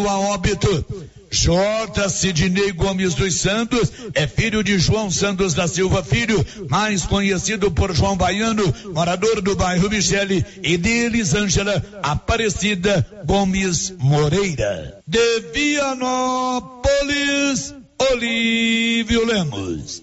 a óbito. J. Sidney Gomes dos Santos é filho de João Santos da Silva Filho, mais conhecido por João Baiano, morador do bairro Michele, e de Elisângela Aparecida Gomes Moreira. De Vianópolis, Olívio Lemos.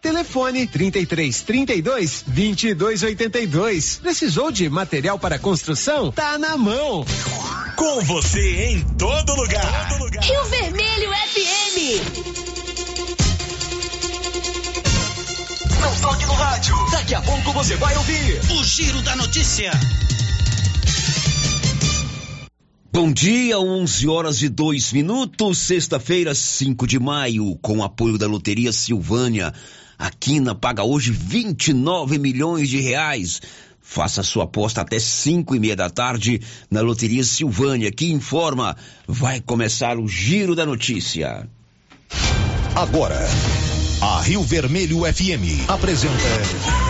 Telefone 33 32 22 82. Precisou de material para construção? Tá na mão. Com você em todo lugar. Todo lugar. Rio Vermelho FM. Não toque no rádio. Daqui a pouco você vai ouvir o Giro da Notícia. Bom dia, 11 horas e 2 minutos, sexta-feira, 5 de maio, com apoio da Loteria Silvânia. A Quina paga hoje 29 milhões de reais. Faça sua aposta até 5 e meia da tarde na Loteria Silvânia, que informa. Vai começar o Giro da Notícia. Agora, a Rio Vermelho FM apresenta.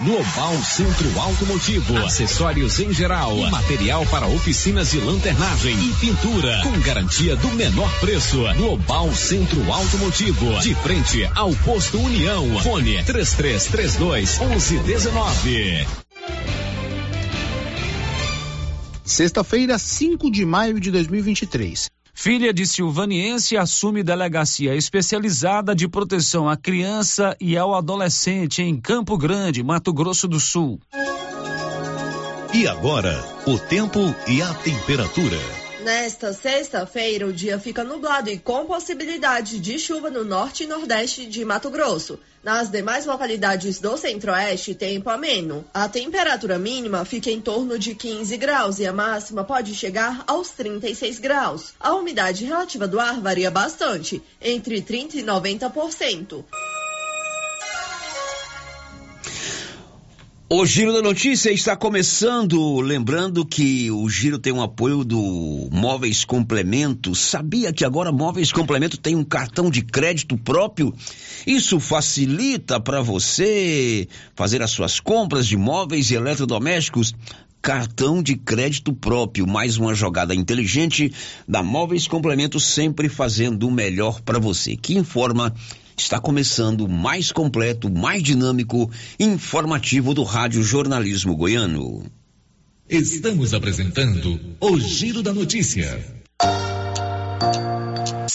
Global Centro Automotivo, acessórios em geral, material para oficinas de lanternagem e pintura, com garantia do menor preço. Global Centro Automotivo, de frente ao posto União. Fone 3332 1119. Sexta-feira, 5 de maio de 2023. Filha de silvaniense assume delegacia especializada de proteção à criança e ao adolescente em Campo Grande, Mato Grosso do Sul. E agora, o tempo e a temperatura. Nesta sexta-feira, o dia fica nublado e com possibilidade de chuva no norte e nordeste de Mato Grosso. Nas demais localidades do centro-oeste, tempo ameno. A temperatura mínima fica em torno de 15 graus e a máxima pode chegar aos 36 graus. A umidade relativa do ar varia bastante, entre 30% e 90%. O Giro da Notícia está começando. Lembrando que o Giro tem um apoio do Móveis Complemento. Sabia que agora Móveis Complemento tem um cartão de crédito próprio? Isso facilita para você fazer as suas compras de móveis e eletrodomésticos. Cartão de crédito próprio, mais uma jogada inteligente da Móveis Complemento, sempre fazendo o melhor para você. Que informa está começando mais completo, mais dinâmico, informativo do Rádio Jornalismo Goiano. Estamos apresentando o Giro da Notícia.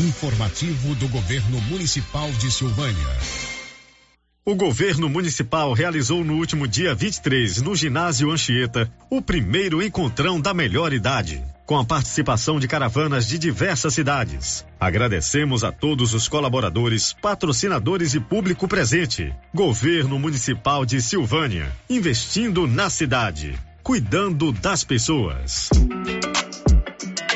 Informativo do Governo Municipal de Silvânia. O governo municipal realizou no último dia 23, no ginásio Anchieta, o primeiro encontrão da melhor idade, com a participação de caravanas de diversas cidades. Agradecemos a todos os colaboradores, patrocinadores e público presente. Governo Municipal de Silvânia, investindo na cidade, cuidando das pessoas.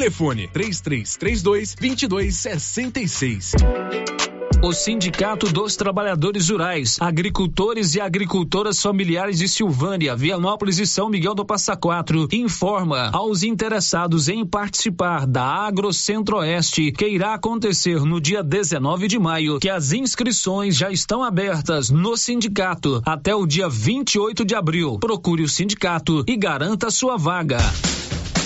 Telefone 3332 2266. O Sindicato dos Trabalhadores Rurais, Agricultores e Agricultoras Familiares de Silvânia, Vianópolis e São Miguel do Passa Quatro informa aos interessados em participar da Agro Centro-Oeste que irá acontecer no dia 19 de maio que as inscrições já estão abertas no sindicato até o dia 28 de abril. Procure o sindicato e garanta sua vaga.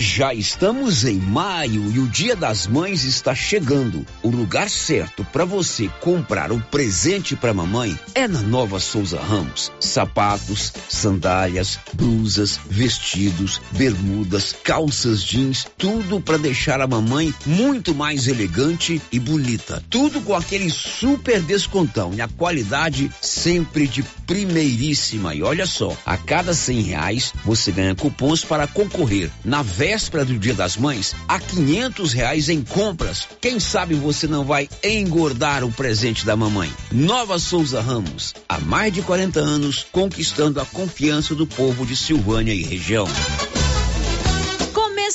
Já estamos em maio e o Dia das Mães está chegando. O lugar certo para você comprar o um presente para mamãe é na Nova Souza Ramos. Sapatos, sandálias, blusas, vestidos, bermudas, calças jeans, tudo para deixar a mamãe muito mais elegante e bonita. Tudo com aquele super descontão e a qualidade sempre de primeiríssima. E olha só, a cada cem reais você ganha cupons para concorrer na véspera do Dia das Mães a quinhentos reais em compras. Quem sabe você não vai engordar o presente da mamãe. Nova Souza Ramos, há mais de 40 anos conquistando a confiança do povo de Silvânia e região.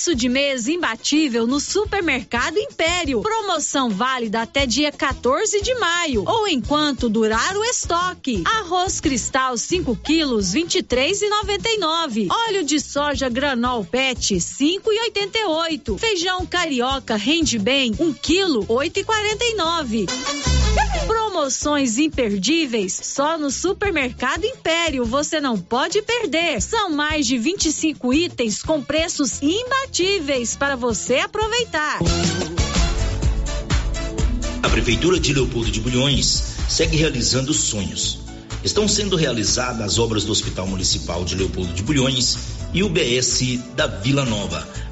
Começo de mês imbatível no Supermercado Império. Promoção válida até dia 14 de maio ou enquanto durar o estoque. Arroz Cristal 5 quilos 23,99. Óleo de soja Granol PET 5,88. Feijão carioca rende bem 1 quilo 8,49. Promoções imperdíveis só no Supermercado Império. Você não pode perder. São mais de 25 itens com preços imbatíveis para você aproveitar. A Prefeitura de Leopoldo de Bulhões segue realizando sonhos. Estão sendo realizadas as obras do Hospital Municipal de Leopoldo de Bulhões e o BS da Vila Nova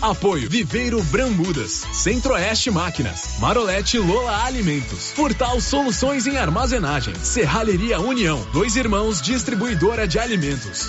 Apoio Viveiro Brambudas, Centro-Oeste Máquinas, Marolete Lola Alimentos, Portal Soluções em Armazenagem, Serralheria União, Dois Irmãos Distribuidora de Alimentos.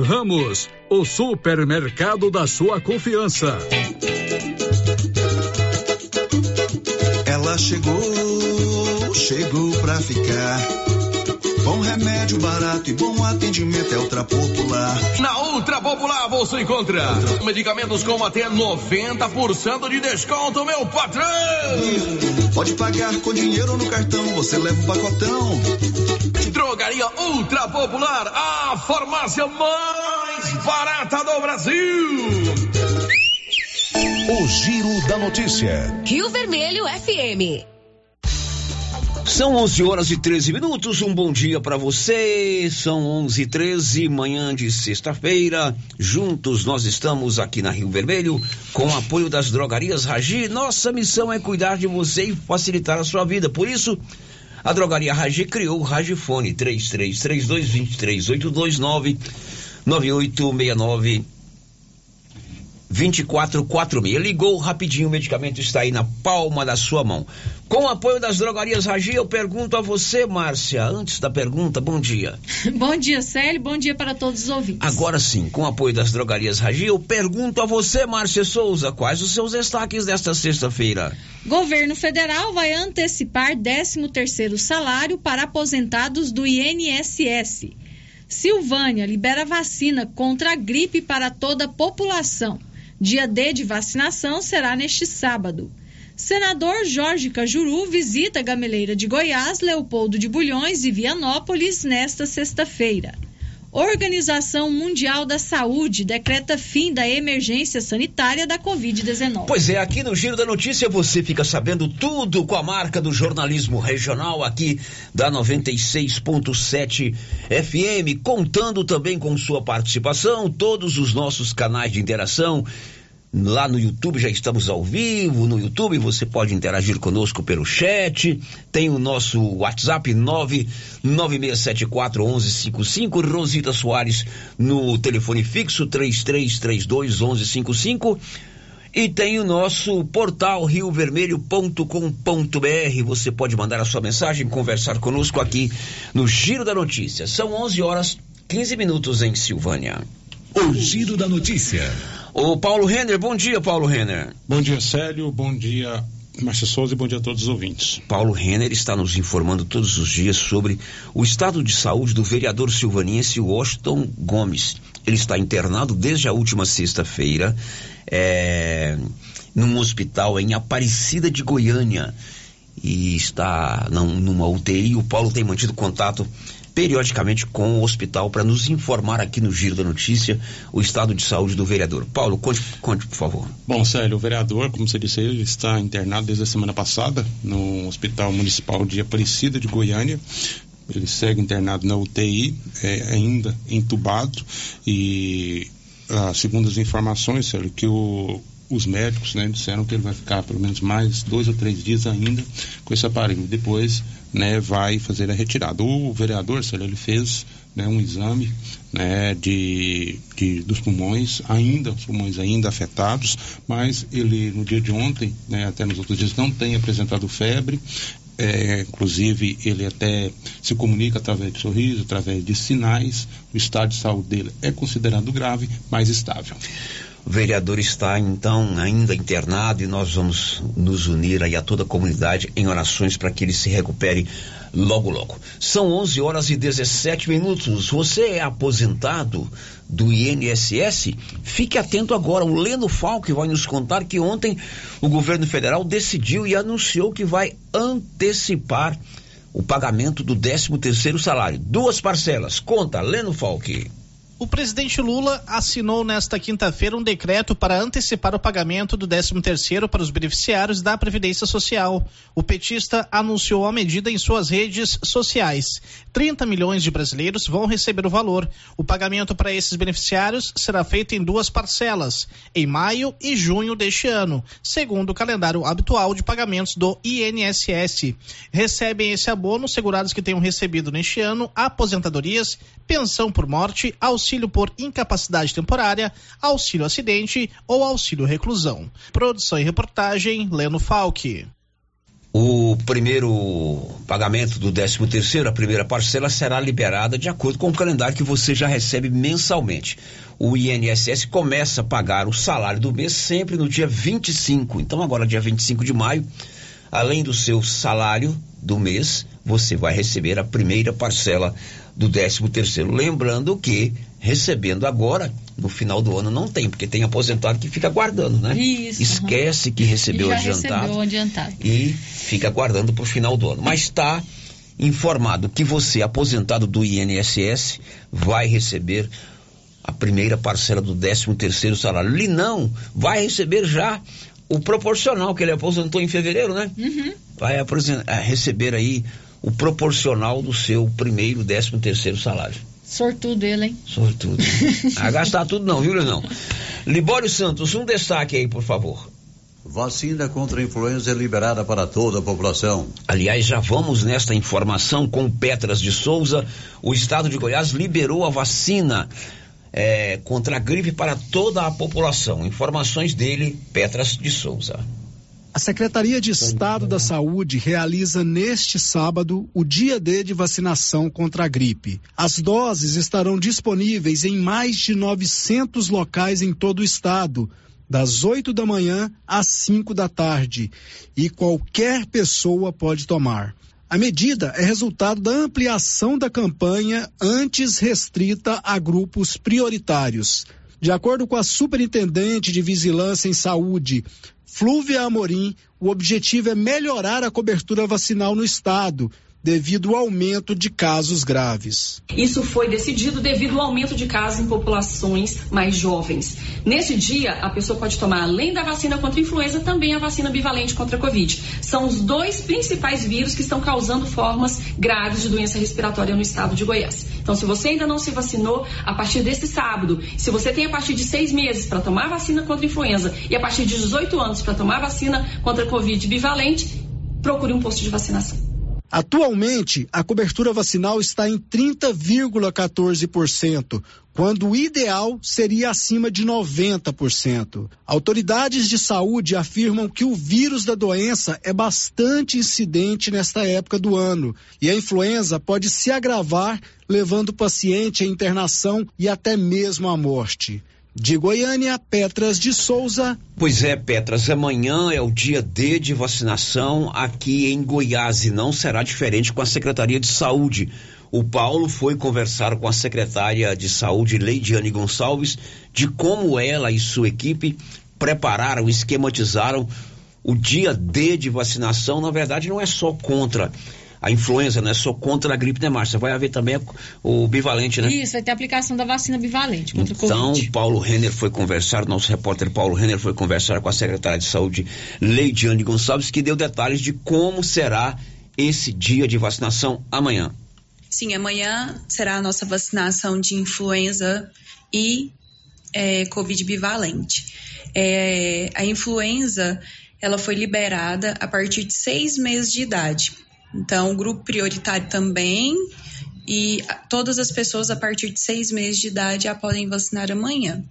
Ramos, o supermercado da sua confiança. Ela chegou, chegou pra ficar. Bom remédio, barato e bom atendimento é Ultra Popular. Na Ultra Popular você encontra medicamentos com até 90% de desconto, meu patrão! Pode pagar com dinheiro no cartão, você leva o pacotão. Drogaria Ultra Popular, a farmácia mais barata do Brasil. O Giro da Notícia. Rio Vermelho FM. São 11 horas e 13 minutos. Um bom dia para você. São 11 e 13, manhã de sexta-feira. Juntos nós estamos aqui na Rio Vermelho com o apoio das drogarias Ragi. Nossa missão é cuidar de você e facilitar a sua vida. Por isso, a drogaria Ragi criou o Ragifone 3332 23829 9869 2446. Ligou rapidinho, o medicamento está aí na palma da sua mão. Com o apoio das drogarias Ragi, eu pergunto a você, Márcia, antes da pergunta, bom dia. bom dia, Célio, bom dia para todos os ouvintes. Agora sim, com o apoio das drogarias Ragi, eu pergunto a você, Márcia Souza, quais os seus destaques desta sexta-feira? Governo federal vai antecipar 13 terceiro salário para aposentados do INSS. Silvânia libera vacina contra a gripe para toda a população. Dia D de vacinação será neste sábado. Senador Jorge Cajuru visita a Gameleira de Goiás, Leopoldo de Bulhões e Vianópolis nesta sexta-feira. Organização Mundial da Saúde decreta fim da emergência sanitária da Covid-19. Pois é, aqui no Giro da Notícia você fica sabendo tudo com a marca do jornalismo regional aqui da 96.7 FM, contando também com sua participação, todos os nossos canais de interação lá no YouTube, já estamos ao vivo no YouTube, você pode interagir conosco pelo chat, tem o nosso WhatsApp 996741155, Rosita Soares no telefone fixo 33321155 e tem o nosso portal riovermelho.com.br. Você pode mandar a sua mensagem, conversar conosco aqui no Giro da Notícia. São 11 horas 15 minutos em Silvânia. O Giro da Notícia. O Paulo Renner, bom dia, Paulo Renner. Bom dia, Célio. Bom dia, Márcia Souza e bom dia a todos os ouvintes. Paulo Renner está nos informando todos os dias sobre o estado de saúde do vereador silvaniense Washington Gomes. Ele está internado desde a última sexta-feira é, num hospital em Aparecida de Goiânia e está numa UTI. O Paulo tem mantido contato periodicamente com o hospital para nos informar aqui no Giro da Notícia o estado de saúde do vereador. Paulo, conte, conte por favor. Bom, Célio, o vereador, como você disse, ele está internado desde a semana passada no Hospital Municipal de Aparecida de Goiânia. Ele segue internado na UTI, é, ainda entubado e ah, segundo as informações, Célio, que o, os médicos né, disseram que ele vai ficar pelo menos mais dois ou três dias ainda com esse aparelho. Depois né, vai fazer a retirada. O vereador, Célio, ele fez né, um exame né, de, de, dos pulmões, ainda, os pulmões ainda afetados, mas ele no dia de ontem, né, até nos outros dias, não tem apresentado febre. É, inclusive, ele até se comunica através de sorriso, através de sinais. O estado de saúde dele é considerado grave, mas estável. O vereador está então ainda internado e nós vamos nos unir aí a toda a comunidade em orações para que ele se recupere logo logo. São 11 horas e 17 minutos. Você é aposentado do INSS? Fique atento agora. O Leno Falque vai nos contar que ontem o governo federal decidiu e anunciou que vai antecipar o pagamento do 13 terceiro salário. Duas parcelas. Conta, Leno Falque. O presidente Lula assinou nesta quinta-feira um decreto para antecipar o pagamento do 13º para os beneficiários da Previdência Social. O petista anunciou a medida em suas redes sociais. 30 milhões de brasileiros vão receber o valor. O pagamento para esses beneficiários será feito em duas parcelas, em maio e junho deste ano, segundo o calendário habitual de pagamentos do INSS. Recebem esse abono segurados que tenham recebido neste ano aposentadorias, pensão por morte, auxílio auxílio por incapacidade temporária, auxílio acidente ou auxílio reclusão. Produção e reportagem, Leno Falque. O primeiro pagamento do 13 terceiro, a primeira parcela, será liberada de acordo com o calendário que você já recebe mensalmente. O INSS começa a pagar o salário do mês sempre no dia 25. Então, agora, dia 25 de maio, além do seu salário do mês, você vai receber a primeira parcela do 13 terceiro. Lembrando que recebendo agora, no final do ano não tem, porque tem aposentado que fica guardando, né? Isso. Esquece uhum. que recebeu já adiantado. Recebeu adiantado. E fica guardando para o final do ano. Mas está informado que você, aposentado do INSS, vai receber a primeira parcela do 13 terceiro salário. Ele não vai receber já o proporcional que ele aposentou em fevereiro, né? Uhum. Vai receber aí o proporcional do seu primeiro 13 terceiro salário. Sortudo ele, hein? Sortudo. a gastar tudo não, viu, Leonão? Libório Santos, um destaque aí, por favor. Vacina contra a influenza é liberada para toda a população. Aliás, já vamos nesta informação com Petras de Souza. O estado de Goiás liberou a vacina é, contra a gripe para toda a população. Informações dele, Petras de Souza. A Secretaria de Estado da Saúde realiza neste sábado o dia D de vacinação contra a gripe. As doses estarão disponíveis em mais de 900 locais em todo o estado, das 8 da manhã às 5 da tarde, e qualquer pessoa pode tomar. A medida é resultado da ampliação da campanha antes restrita a grupos prioritários. De acordo com a Superintendente de Vigilância em Saúde, Flúvia Amorim, o objetivo é melhorar a cobertura vacinal no estado, devido ao aumento de casos graves. Isso foi decidido devido ao aumento de casos em populações mais jovens. Nesse dia, a pessoa pode tomar, além da vacina contra a influenza, também a vacina bivalente contra a Covid. São os dois principais vírus que estão causando formas graves de doença respiratória no estado de Goiás. Então, se você ainda não se vacinou, a partir deste sábado, se você tem a partir de seis meses para tomar vacina contra a influenza e a partir de 18 anos para tomar vacina contra a Covid bivalente, procure um posto de vacinação. Atualmente, a cobertura vacinal está em 30,14%, quando o ideal seria acima de 90%. Autoridades de saúde afirmam que o vírus da doença é bastante incidente nesta época do ano e a influenza pode se agravar, levando o paciente à internação e até mesmo à morte. De Goiânia, Petras de Souza. Pois é, Petras, amanhã é o dia D de vacinação aqui em Goiás e não será diferente com a Secretaria de Saúde. O Paulo foi conversar com a secretária de Saúde, Leidiane Gonçalves, de como ela e sua equipe prepararam, esquematizaram o dia D de vacinação. Na verdade, não é só contra a influenza, né? Só contra a gripe, né, Márcia? Vai haver também o bivalente, né? Isso, vai ter a aplicação da vacina bivalente contra então, o Covid. Então, Paulo Renner foi conversar, nosso repórter Paulo Renner foi conversar com a secretária de saúde, Leidiane Gonçalves, que deu detalhes de como será esse dia de vacinação amanhã. Sim, amanhã será a nossa vacinação de influenza e é, Covid bivalente. É, a influenza ela foi liberada a partir de seis meses de idade. Então, grupo prioritário também. E todas as pessoas a partir de seis meses de idade já podem vacinar amanhã.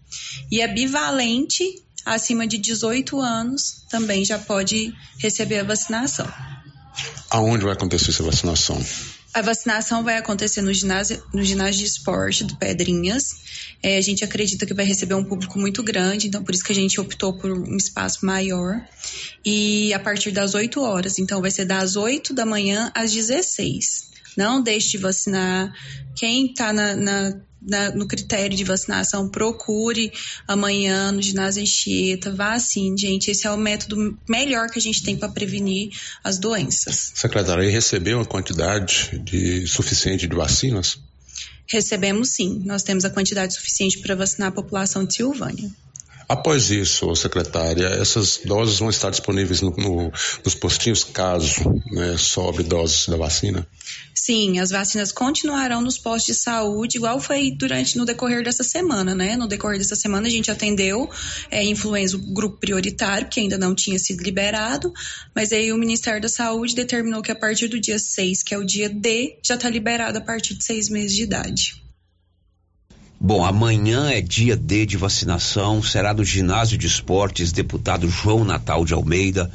E é bivalente, acima de 18 anos, também já pode receber a vacinação. Aonde vai acontecer essa vacinação? A vacinação vai acontecer no ginásio, no ginásio de esporte do Pedrinhas. É, a gente acredita que vai receber um público muito grande, então por isso que a gente optou por um espaço maior. E a partir das 8 horas, então vai ser das 8 da manhã às 16. Não deixe de vacinar. Quem está na, na na, no critério de vacinação, procure amanhã no ginásio Anchieta, vacine, gente. Esse é o método melhor que a gente tem para prevenir as doenças. Secretária, aí recebeu uma quantidade de suficiente de vacinas? Recebemos sim. Nós temos a quantidade suficiente para vacinar a população de Silvânia. Após isso, secretária, essas doses vão estar disponíveis no, no, nos postinhos caso né, sobre doses da vacina? Sim, as vacinas continuarão nos postos de saúde, igual foi durante no decorrer dessa semana, né? No decorrer dessa semana a gente atendeu é, influenza grupo prioritário, que ainda não tinha sido liberado, mas aí o Ministério da Saúde determinou que a partir do dia 6, que é o dia D, já está liberado a partir de seis meses de idade. Bom, amanhã é dia D de vacinação, será no ginásio de esportes, deputado João Natal de Almeida,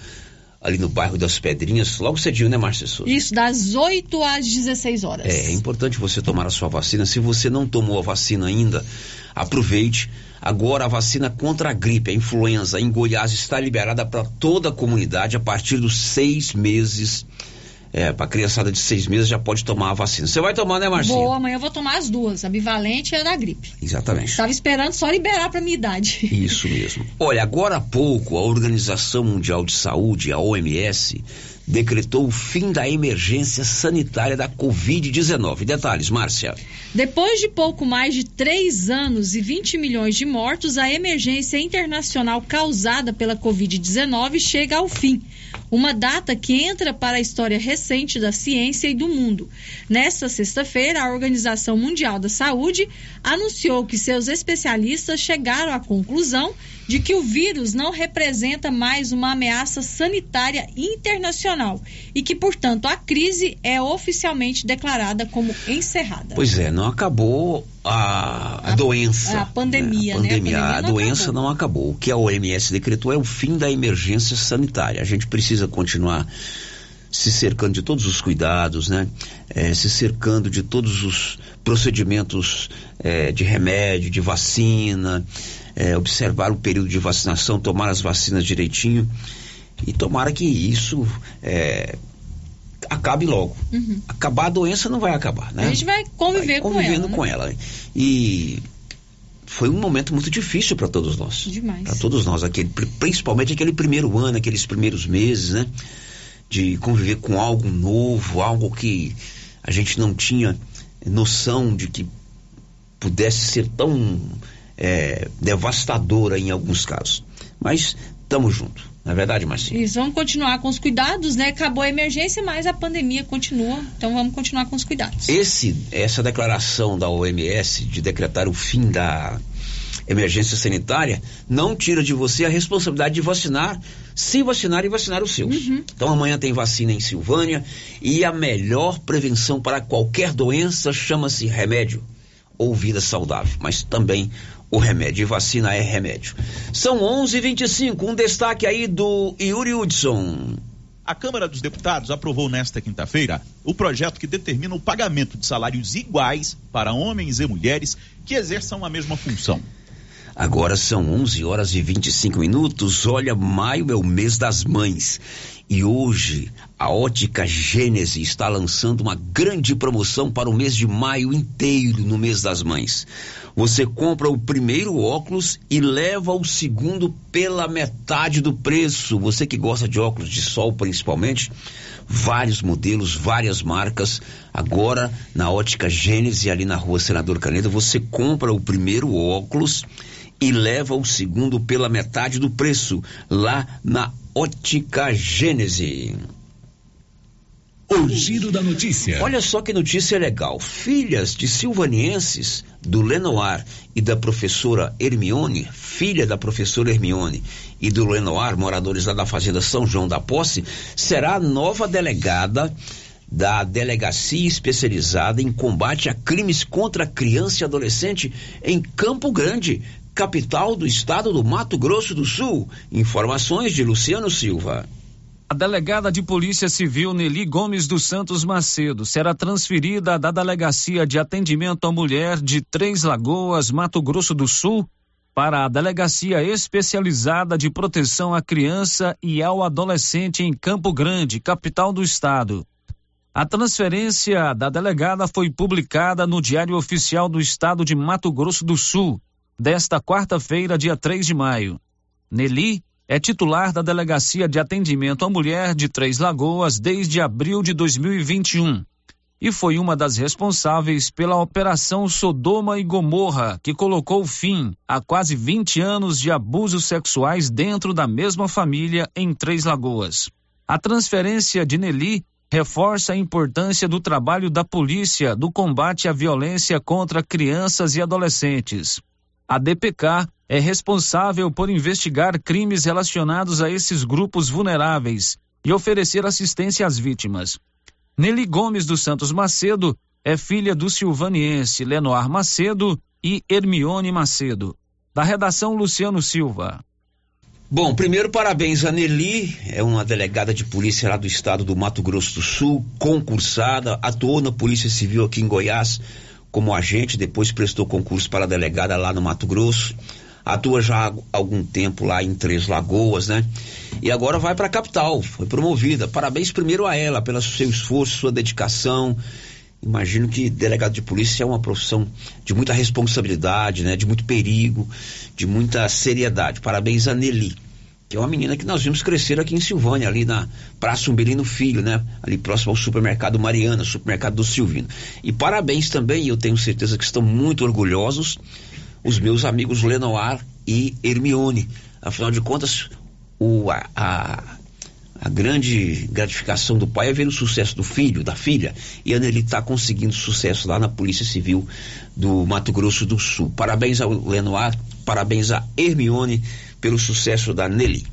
ali no bairro das Pedrinhas, logo cedinho, né, Márcia Souza? Isso, das 8 às 16 horas. É, é importante você tomar a sua vacina. Se você não tomou a vacina ainda, aproveite. Agora a vacina contra a gripe, a influenza em Goiás está liberada para toda a comunidade a partir dos seis meses é, para criançada de seis meses já pode tomar a vacina. Você vai tomar, né, Marcinho? Vou, amanhã eu vou tomar as duas, a bivalente e a da gripe. Exatamente. Estava esperando só liberar para minha idade. Isso mesmo. Olha, agora há pouco a Organização Mundial de Saúde, a OMS, decretou o fim da emergência sanitária da Covid-19. Detalhes, Márcia. Depois de pouco mais de três anos e 20 milhões de mortos, a emergência internacional causada pela Covid-19 chega ao fim uma data que entra para a história recente da ciência e do mundo. Nesta sexta-feira, a Organização Mundial da Saúde anunciou que seus especialistas chegaram à conclusão de que o vírus não representa mais uma ameaça sanitária internacional e que, portanto, a crise é oficialmente declarada como encerrada. Pois é, não acabou a, a, a doença. A pandemia, né? A pandemia, né? A, pandemia a não doença acabou. não acabou. O que a OMS decretou é o fim da emergência sanitária. A gente precisa continuar se cercando de todos os cuidados, né? É, se cercando de todos os procedimentos é, de remédio, de vacina, é, observar o período de vacinação, tomar as vacinas direitinho e tomara que isso é, acabe logo. Uhum. Acabar a doença não vai acabar, né? A gente vai conviver vai com ela. Convivendo né? com ela. E foi um momento muito difícil para todos nós. Demais. Para todos nós, aquele, principalmente aquele primeiro ano, aqueles primeiros meses, né? de conviver com algo novo, algo que a gente não tinha noção de que pudesse ser tão é, devastadora em alguns casos. Mas estamos juntos. Não é verdade, Marcinho? Isso, vamos continuar com os cuidados, né? Acabou a emergência, mas a pandemia continua, então vamos continuar com os cuidados. Esse, essa declaração da OMS de decretar o fim da emergência sanitária não tira de você a responsabilidade de vacinar, se vacinar e vacinar os seus. Uhum. Então amanhã tem vacina em Silvânia e a melhor prevenção para qualquer doença chama-se remédio ou vida saudável, mas também o remédio. E vacina é remédio. São 11:25. Um destaque aí do Yuri Hudson. A Câmara dos Deputados aprovou nesta quinta-feira o projeto que determina o pagamento de salários iguais para homens e mulheres que exerçam a mesma função. Agora são 11 horas e 25 minutos. Olha, maio é o mês das mães. E hoje a Ótica Gênese está lançando uma grande promoção para o mês de maio inteiro, no mês das mães. Você compra o primeiro óculos e leva o segundo pela metade do preço. Você que gosta de óculos de sol principalmente, vários modelos, várias marcas. Agora na Ótica Gênese ali na Rua Senador Caneda, você compra o primeiro óculos e leva o segundo pela metade do preço lá na Ótica Gênese. O giro da notícia. Olha só que notícia legal. Filhas de silvanienses do Lenoir e da professora Hermione, filha da professora Hermione e do Lenoir, moradores lá da Fazenda São João da Posse, será a nova delegada da Delegacia Especializada em Combate a Crimes contra Criança e Adolescente em Campo Grande, capital do estado do Mato Grosso do Sul. Informações de Luciano Silva. A delegada de Polícia Civil Nelly Gomes dos Santos Macedo será transferida da Delegacia de Atendimento à Mulher de Três Lagoas, Mato Grosso do Sul, para a Delegacia Especializada de Proteção à Criança e ao Adolescente em Campo Grande, capital do estado. A transferência da delegada foi publicada no Diário Oficial do Estado de Mato Grosso do Sul desta quarta-feira, dia 3 de maio. Nelly é titular da Delegacia de Atendimento à Mulher de Três Lagoas desde abril de 2021 e foi uma das responsáveis pela Operação Sodoma e Gomorra, que colocou fim a quase 20 anos de abusos sexuais dentro da mesma família em Três Lagoas. A transferência de Nelly reforça a importância do trabalho da polícia do combate à violência contra crianças e adolescentes. A DPK é responsável por investigar crimes relacionados a esses grupos vulneráveis e oferecer assistência às vítimas. Nelly Gomes dos Santos Macedo é filha do silvaniense Lenoir Macedo e Hermione Macedo. Da redação Luciano Silva. Bom, primeiro parabéns a Nelly, é uma delegada de polícia lá do estado do Mato Grosso do Sul, concursada, atuou na Polícia Civil aqui em Goiás como agente, depois prestou concurso para delegada lá no Mato Grosso. Atua já há algum tempo lá em Três Lagoas, né? E agora vai para a capital, foi promovida. Parabéns primeiro a ela pelo seu esforço, sua dedicação. Imagino que delegado de polícia é uma profissão de muita responsabilidade, né? De muito perigo, de muita seriedade. Parabéns a Nelly que é uma menina que nós vimos crescer aqui em Silvânia, ali na Praça Umbelino Filho, né? Ali próximo ao supermercado Mariana, supermercado do Silvino. E parabéns também, eu tenho certeza que estão muito orgulhosos, os meus amigos Lenoir e Hermione. Afinal de contas, o, a, a, a grande gratificação do pai é ver o sucesso do filho, da filha, e ele está conseguindo sucesso lá na Polícia Civil do Mato Grosso do Sul. Parabéns ao Lenoir, parabéns a Hermione pelo sucesso da Nelly.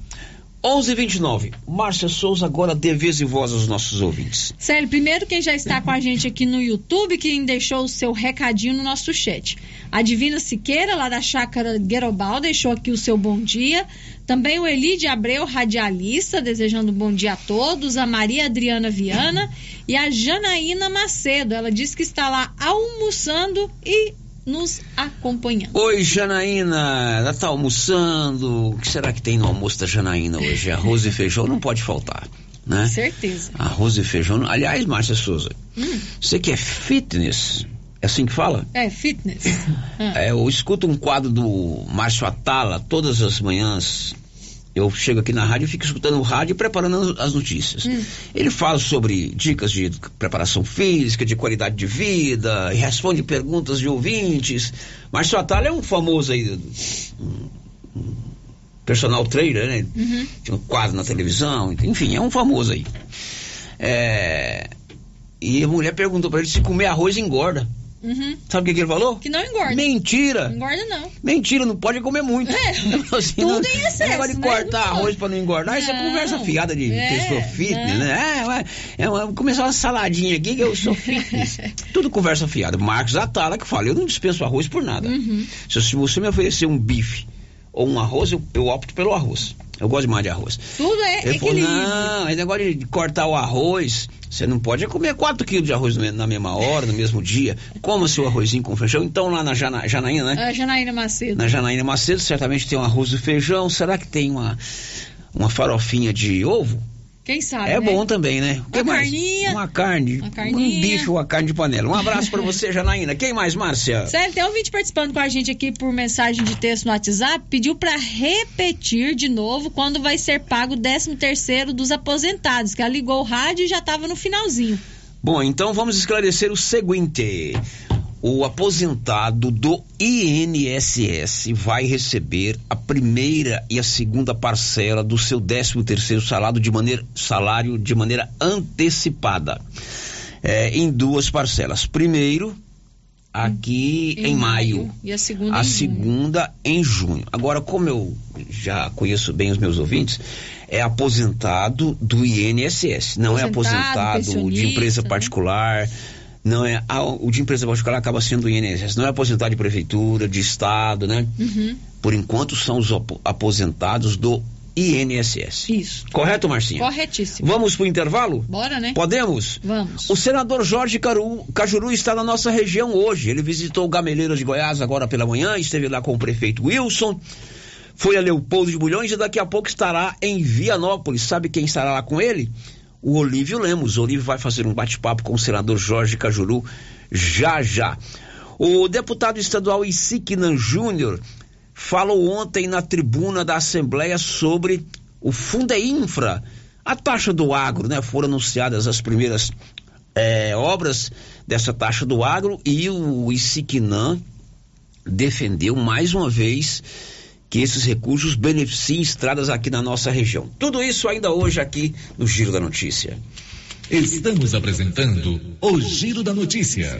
11:29. Márcia Souza agora dê vez e voz aos nossos ouvintes. Célio, primeiro quem já está com a gente aqui no YouTube, quem deixou o seu recadinho no nosso chat. A Divina Siqueira, lá da Chácara Guerobal, deixou aqui o seu bom dia. Também o Eli de Abreu, radialista, desejando um bom dia a todos. A Maria Adriana Viana e a Janaína Macedo. Ela disse que está lá almoçando e nos acompanhando. Oi, Janaína, ela tá almoçando. O que será que tem no almoço da Janaína hoje? Arroz e feijão não pode faltar, né? Certeza. Arroz e feijão. Aliás, Márcia Souza, hum. você que é fitness, é assim que fala? É, fitness. É, eu escuto um quadro do Márcio Atala todas as manhãs Eu chego aqui na rádio e fico escutando o rádio e preparando as notícias. Hum. Ele fala sobre dicas de preparação física, de qualidade de vida, e responde perguntas de ouvintes. Márcio Atalho é um famoso aí, um, personal trainer, né? Uhum. Tinha um quadro na televisão, enfim, é um famoso aí. É, E a mulher perguntou pra ele se comer arroz engorda. Uhum. Sabe o que, que ele falou? Que não engorda. Mentira! Não engorda, não. Mentira, não pode comer muito. É, Assim, tudo não- em excesso, negócio de né? cortar Não arroz pra não engordar, isso é conversa fiada de É, pessoa fitness, não. né? É, é, uma- vou começar uma saladinha aqui que eu sou fitness. Tudo conversa fiada. Marcos Atala que fala, eu não dispenso arroz por nada. Uhum. Se, se você me oferecer um bife ou um arroz, eu, eu opto pelo arroz. Eu gosto demais de arroz. Tudo é Ele falou, equilíbrio. não, esse negócio de cortar o arroz, você não pode comer 4 quilos de arroz na mesma hora, no mesmo dia. Coma seu arrozinho com feijão. Então lá na Jana, Janaína, né? A Janaína Macedo. Na Janaína Macedo, certamente tem um arroz e feijão. Será que tem uma, uma farofinha de ovo? Quem sabe, é né? bom também, né? O que Uma mais? carninha. Uma carne. Uma Um carninha. bife ou uma carne de panela. Um abraço pra você, Janaína. Quem mais, Márcia? Sério, tem um vídeo participando com a gente aqui por mensagem de texto no WhatsApp, pediu pra repetir de novo quando vai ser pago o 13 terceiro dos aposentados, que ela ligou o rádio e já tava no finalzinho. Bom, então vamos esclarecer o seguinte. O aposentado do INSS vai receber a primeira e a segunda parcela do seu 13 terceiro salário de maneira, salário de maneira antecipada. É, em duas parcelas. Primeiro, aqui em, maio. E a segunda A em junho. segunda em junho. Agora, como eu já conheço bem os meus ouvintes, é aposentado do INSS, não é Aposentado, aposentado de empresa né? Não é, ah, o de empresa particular acaba sendo o INSS, não é aposentado de prefeitura, de estado, né? Uhum. Por enquanto são os apo- aposentados do INSS. Isso. Correto, Marcinha? Corretíssimo. Vamos pro intervalo? Bora, né? Podemos? Vamos. O senador Jorge Caru- Cajuru está na nossa região hoje. Ele visitou Gameleiras de Goiás agora pela manhã, esteve lá com o prefeito Wilson, foi a Leopoldo de Bulhões e daqui a pouco estará em Vianópolis. Sabe quem estará lá com ele? O Olívio Lemos. O Olívio vai fazer um bate-papo com o senador Jorge Cajuru já já. O deputado estadual Isiquinan Júnior falou ontem na tribuna da Assembleia sobre o Fundeinfra, a taxa do agro, né? Foram anunciadas as primeiras eh, obras dessa taxa do agro e o Isiquinan defendeu mais uma vez que esses recursos beneficiem estradas aqui na nossa região. Tudo isso ainda hoje aqui no Giro da Notícia. Estamos apresentando o Giro da Notícia.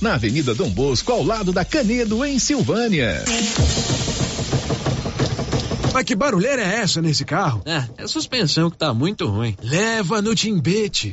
na Avenida Dom Bosco, ao lado da Canedo, em Silvânia. Mas que barulheira é essa nesse carro? É, é a suspensão que tá muito ruim. Leva no Timbete.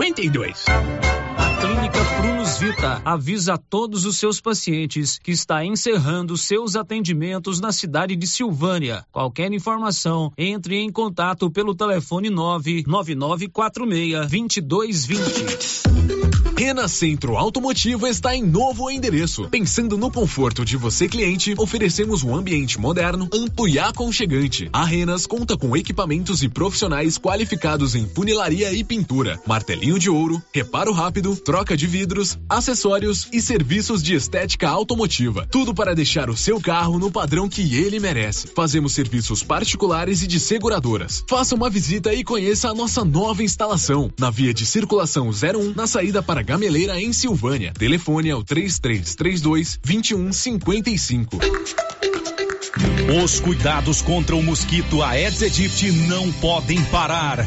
0952. Clínica Prunus Vita avisa a todos os seus pacientes que está encerrando seus atendimentos na cidade de Silvânia. Qualquer informação, entre em contato pelo telefone 99946 2220. Rena Centro Automotivo está em novo endereço. Pensando no conforto de você cliente, oferecemos um ambiente moderno, amplo e aconchegante. A Renas conta com equipamentos e profissionais qualificados em funilaria e pintura, martelinho de ouro, reparo rápido, troca de vidros, acessórios e serviços de estética automotiva. Tudo para deixar o seu carro no padrão que ele merece. Fazemos serviços particulares e de seguradoras. Faça uma visita e conheça a nossa nova instalação na via de circulação 01 na saída para Gameleira em Silvânia. Telefone é o 3332 2155. Os cuidados contra o mosquito Aedes aegypti não podem parar.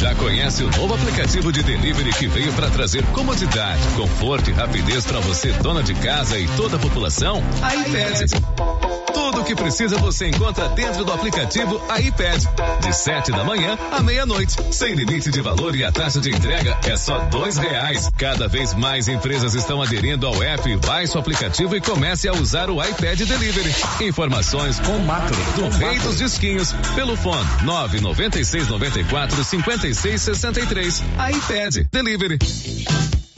Já conhece o novo aplicativo de delivery que veio para trazer comodidade, conforto e rapidez para você, dona de casa e toda a população? A iPad. Tudo o que precisa você encontra dentro do aplicativo iPad. De 7 da manhã à meia-noite. Sem limite de valor e a taxa de entrega é só dois reais. Cada vez mais empresas estão aderindo ao app. Baixe o aplicativo e comece a usar o iPad Delivery. Informações com Macro, do Rei dos Disquinhos, pelo fone 996 94 56 63. iPad Delivery.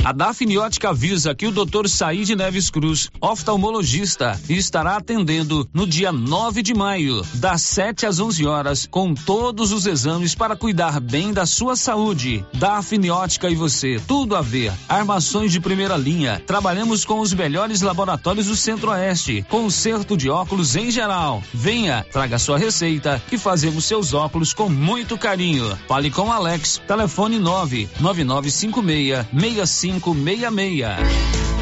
A Dafniótica avisa que o Dr. Said Neves Cruz, oftalmologista, estará atendendo no dia 9 de maio, das 7 às 11 horas, com todos os exames para cuidar bem da sua saúde. Dafniótica e você, tudo a ver. Armações de primeira linha. Trabalhamos com os melhores laboratórios do Centro-Oeste. Conserto de óculos em geral. Venha, traga sua receita que fazemos seus óculos com muito carinho. Fale com Alex, telefone 99956 6566.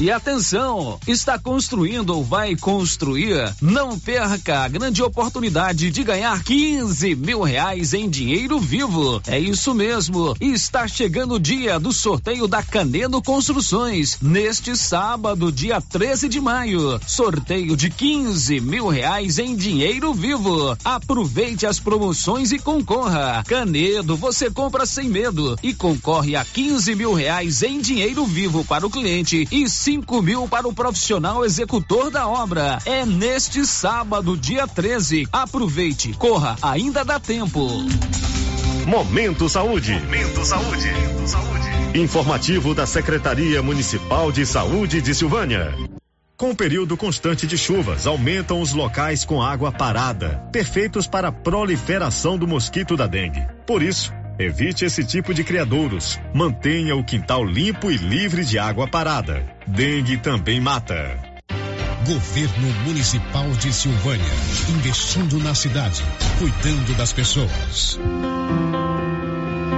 E atenção, está construindo ou vai construir? Não perca a grande oportunidade de ganhar 15 mil reais em dinheiro vivo. É isso mesmo. Está chegando o dia do sorteio da Canedo Construções. Neste sábado, dia 13 de maio. Sorteio de 15 mil reais em dinheiro vivo. Aproveite as promoções e concorra. Canedo, você compra sem medo e concorre a 15 mil reais em dinheiro vivo para o cliente e 5 mil para o profissional executor da obra. É neste sábado, dia 13. Aproveite, corra, ainda dá tempo. Momento Saúde. Momento Saúde. Informativo da Secretaria Municipal de Saúde de Silvânia. Com o período constante de chuvas, aumentam os locais com água parada, perfeitos para a proliferação do mosquito da dengue. Por isso, Evite esse tipo de criadouros. Mantenha o quintal limpo e livre de água parada. Dengue também mata. Governo Municipal de Silvânia. Investindo na cidade, cuidando das pessoas.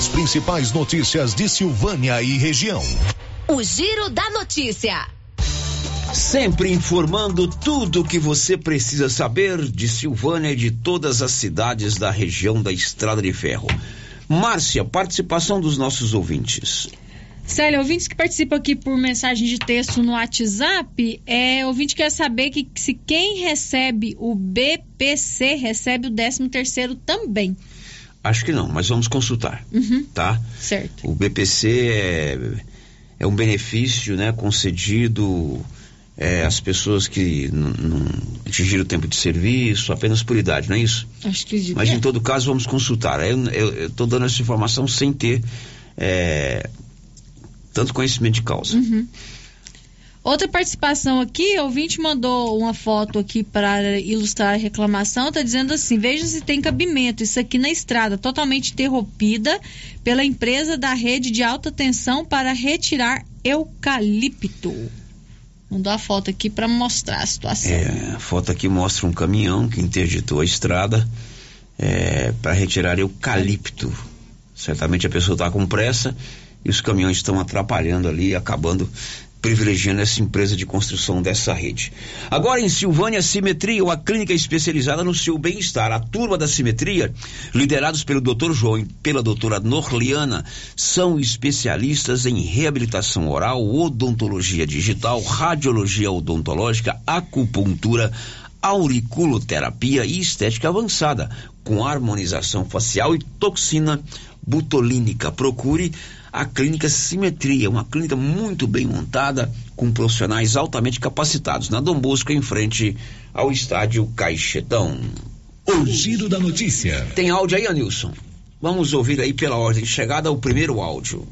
As principais notícias de Silvânia e região. O Giro da Notícia. Sempre informando tudo o que você precisa saber de Silvânia e de todas as cidades da região da Estrada de Ferro. Márcia, participação dos nossos ouvintes. Célia, ouvintes que participam aqui por mensagem de texto no WhatsApp, é, ouvinte quer saber que se quem recebe o BPC recebe o 13 terceiro também. Acho que não, mas vamos consultar, Uhum, tá? certo. O BPC é, é um benefício, né, concedido é, às pessoas que não atingiram o tempo de serviço apenas por idade, não é isso? Acho que Mas é. em todo caso vamos consultar. Eu estou dando essa informação sem ter é, tanto conhecimento de causa. Uhum. Outra participação aqui, o ouvinte mandou uma foto aqui para ilustrar a reclamação, tá dizendo assim: veja se tem cabimento. Isso aqui na estrada, totalmente interrompida pela empresa da rede de alta tensão para retirar eucalipto. Mandou a foto aqui para mostrar a situação. É, a foto aqui mostra um caminhão que interditou a estrada para retirar eucalipto. Certamente a pessoa está com pressa e os caminhões estão atrapalhando ali, acabando privilegiando essa empresa de construção dessa rede. Agora em Silvânia, Simetria, uma clínica especializada no seu bem-estar. A turma da Simetria, liderados pelo Dr. João e pela doutora Norliana, são especialistas em reabilitação oral, odontologia digital, radiologia odontológica, acupuntura, auriculoterapia e estética avançada, com harmonização facial e toxina butolínica. Procure a clínica Simetria, uma clínica muito bem montada, com profissionais altamente capacitados, na Dom Bosco, em frente ao estádio Caixetão. O giro da notícia. Tem áudio aí, Anilson? Vamos ouvir aí pela ordem de chegada o primeiro áudio.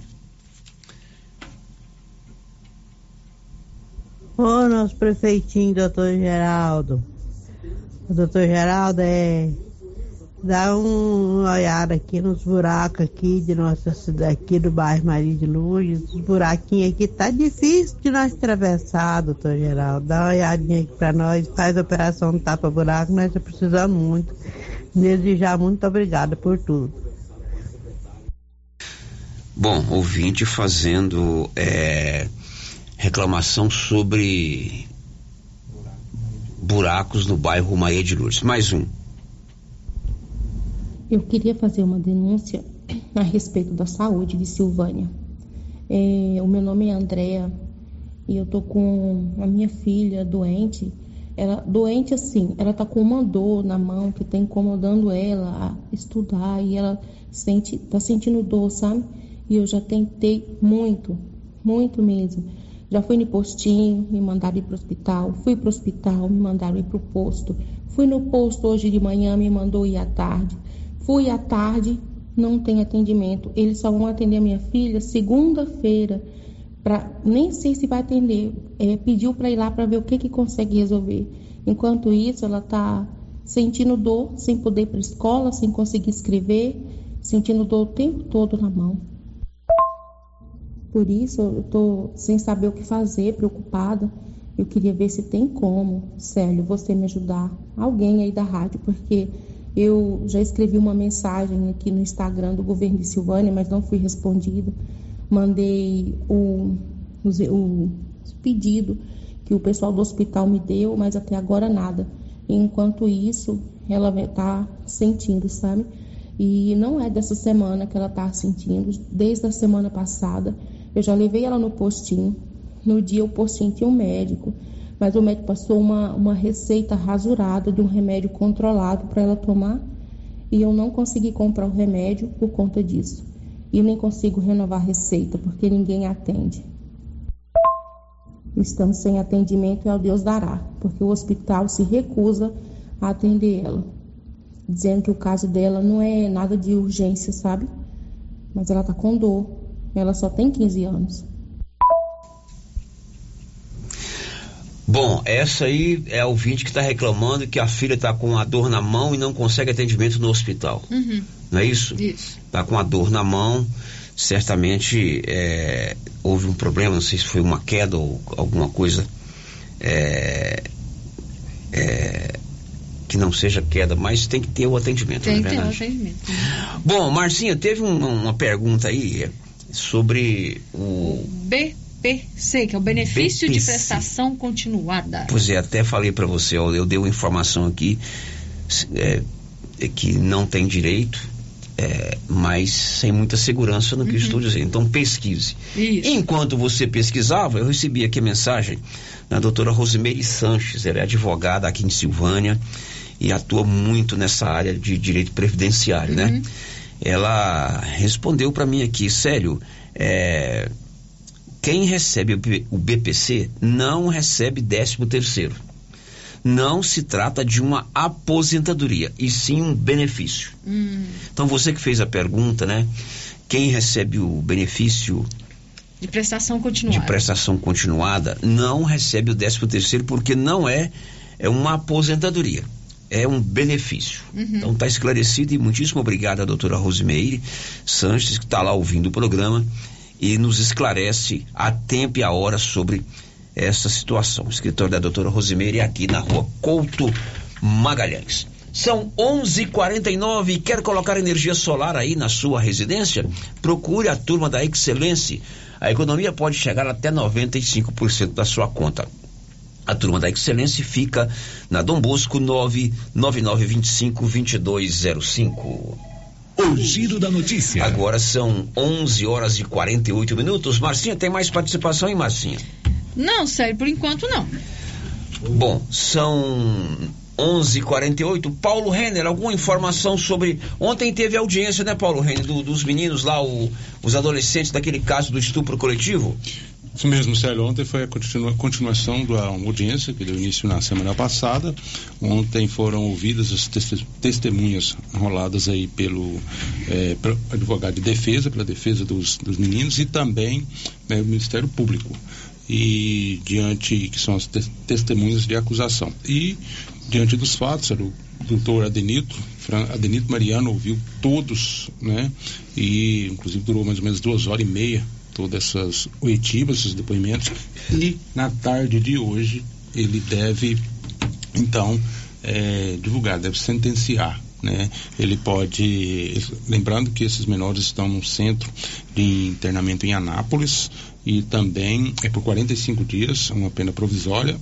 Ô, nosso prefeitinho, doutor Geraldo. O doutor Geraldo é dá um, olhada aqui nos buracos aqui de nossa cidade, aqui do bairro Maria de Lourdes, os buraquinhos aqui tá difícil de nós atravessar, doutor Geraldo. Dá uma olhadinha aqui pra nós, faz a operação tapa-buraco, nós precisando muito. Desejar muito obrigada por tudo. Bom, ouvinte fazendo é, reclamação sobre buracos no bairro Maia de Lourdes. Mais um. Eu queria fazer uma denúncia a respeito da saúde de Silvânia. É, o meu nome é Andréa e eu tô com a minha filha doente. Ela doente assim, ela tá com uma dor na mão que tá incomodando ela a estudar e ela sente, tá sentindo dor, sabe? E eu já tentei muito, muito mesmo. Já fui no postinho, me mandaram ir pro hospital. Fui pro hospital, me mandaram ir pro posto. Fui no posto hoje de manhã, me mandou ir à tarde. Fui à tarde, não tem atendimento. Eles só vão atender a minha filha segunda-feira. Pra, nem sei se vai atender. É, pediu para ir lá para ver o que, que consegue resolver. Enquanto isso, ela está sentindo dor, sem poder ir para escola, sem conseguir escrever, sentindo dor o tempo todo na mão. Por isso, eu estou sem saber o que fazer, preocupada. Eu queria ver se tem como, Célio, você me ajudar, alguém aí da rádio, porque eu já escrevi uma mensagem aqui no Instagram do governo de Silvânia, mas não fui respondida. Mandei o, o, pedido que o pessoal do hospital me deu, mas até agora nada. Enquanto isso, ela está sentindo, sabe? E não é dessa semana que ela está sentindo, desde a semana passada. Eu já levei ela no postinho. No dia o postinho tinha um médico mas o médico passou uma, uma receita rasurada de um remédio controlado para ela tomar e eu não consegui comprar o remédio por conta disso. E nem consigo renovar a receita porque ninguém atende. Estamos sem atendimento e ao Deus dará, porque o hospital se recusa a atender ela, dizendo que o caso dela não é nada de urgência, sabe? Mas ela está com dor. Ela só tem 15 anos. Bom, essa aí é a ouvinte que está reclamando que a filha está com a dor na mão e não consegue atendimento no hospital. Uhum. Não é isso? Isso. Está com a dor na mão, certamente é, houve um problema, não sei se foi uma queda ou alguma coisa é, é, que não seja queda, mas tem que ter o atendimento, Tem é que ter o atendimento. Bom, Marcinha, teve um- uma pergunta aí sobre o BPC, que é o benefício de BPC. prestação continuada. Pois é, até falei para você, ó, eu dei uma informação aqui é, é que não tem direito, é, mas sem muita segurança no que eu estou dizendo. Então pesquise. Isso. Enquanto você pesquisava, eu recebi aqui a mensagem da doutora Rosimeire Sanches, ela é advogada aqui em Silvânia e atua muito nessa área de direito previdenciário, né? Ela respondeu para mim aqui, sério, é, quem recebe o BPC não recebe 13 terceiro. Não se trata de uma aposentadoria, e sim um benefício. Hum, Então você que fez a pergunta, né? Quem recebe o benefício de prestação de continuada. prestação continuada não recebe o 13 terceiro porque não é, é uma aposentadoria, é um benefício. Uhum. Então está esclarecido e muitíssimo obrigado à doutora Rosimeire Sanches, que está lá ouvindo o programa e nos esclarece a tempo e a hora sobre essa situação. O escritório da doutora Rosimeire é aqui na rua Couto Magalhães. São 11:49. Quer colocar energia solar aí na sua residência? Procure a turma da Excelência. A economia pode chegar até 95% da sua conta. A turma da Excelência fica na Dom Bosco 99925 2205. O giro da notícia. Agora são 11 horas e 48 minutos. Marcinha, tem mais participação, hein, Marcinha? Não, sério, por enquanto não. Bom, são 11:48. Paulo Renner, alguma informação sobre ontem teve audiência, né, Paulo Renner, do, dos meninos lá, o, os adolescentes daquele caso do estupro coletivo? Isso mesmo, Célio. Ontem foi a continua, continuação da audiência que deu início na semana passada. Ontem foram ouvidas as testemunhas roladas aí pelo, é, pelo advogado de defesa, pela defesa dos, dos meninos e também né, o Ministério Público e diante que são as te testemunhas de acusação. E diante dos fatos, o doutor Adenito, Adenito Mariano ouviu todos, né? E inclusive durou mais ou menos duas horas e meia todas essas oitivas, esses depoimentos. E na tarde de hoje ele deve então é, divulgar, deve sentenciar. Né? Ele pode, lembrando que esses menores estão no centro de internamento em Anápolis, e também é por 45 dias, uma pena provisória.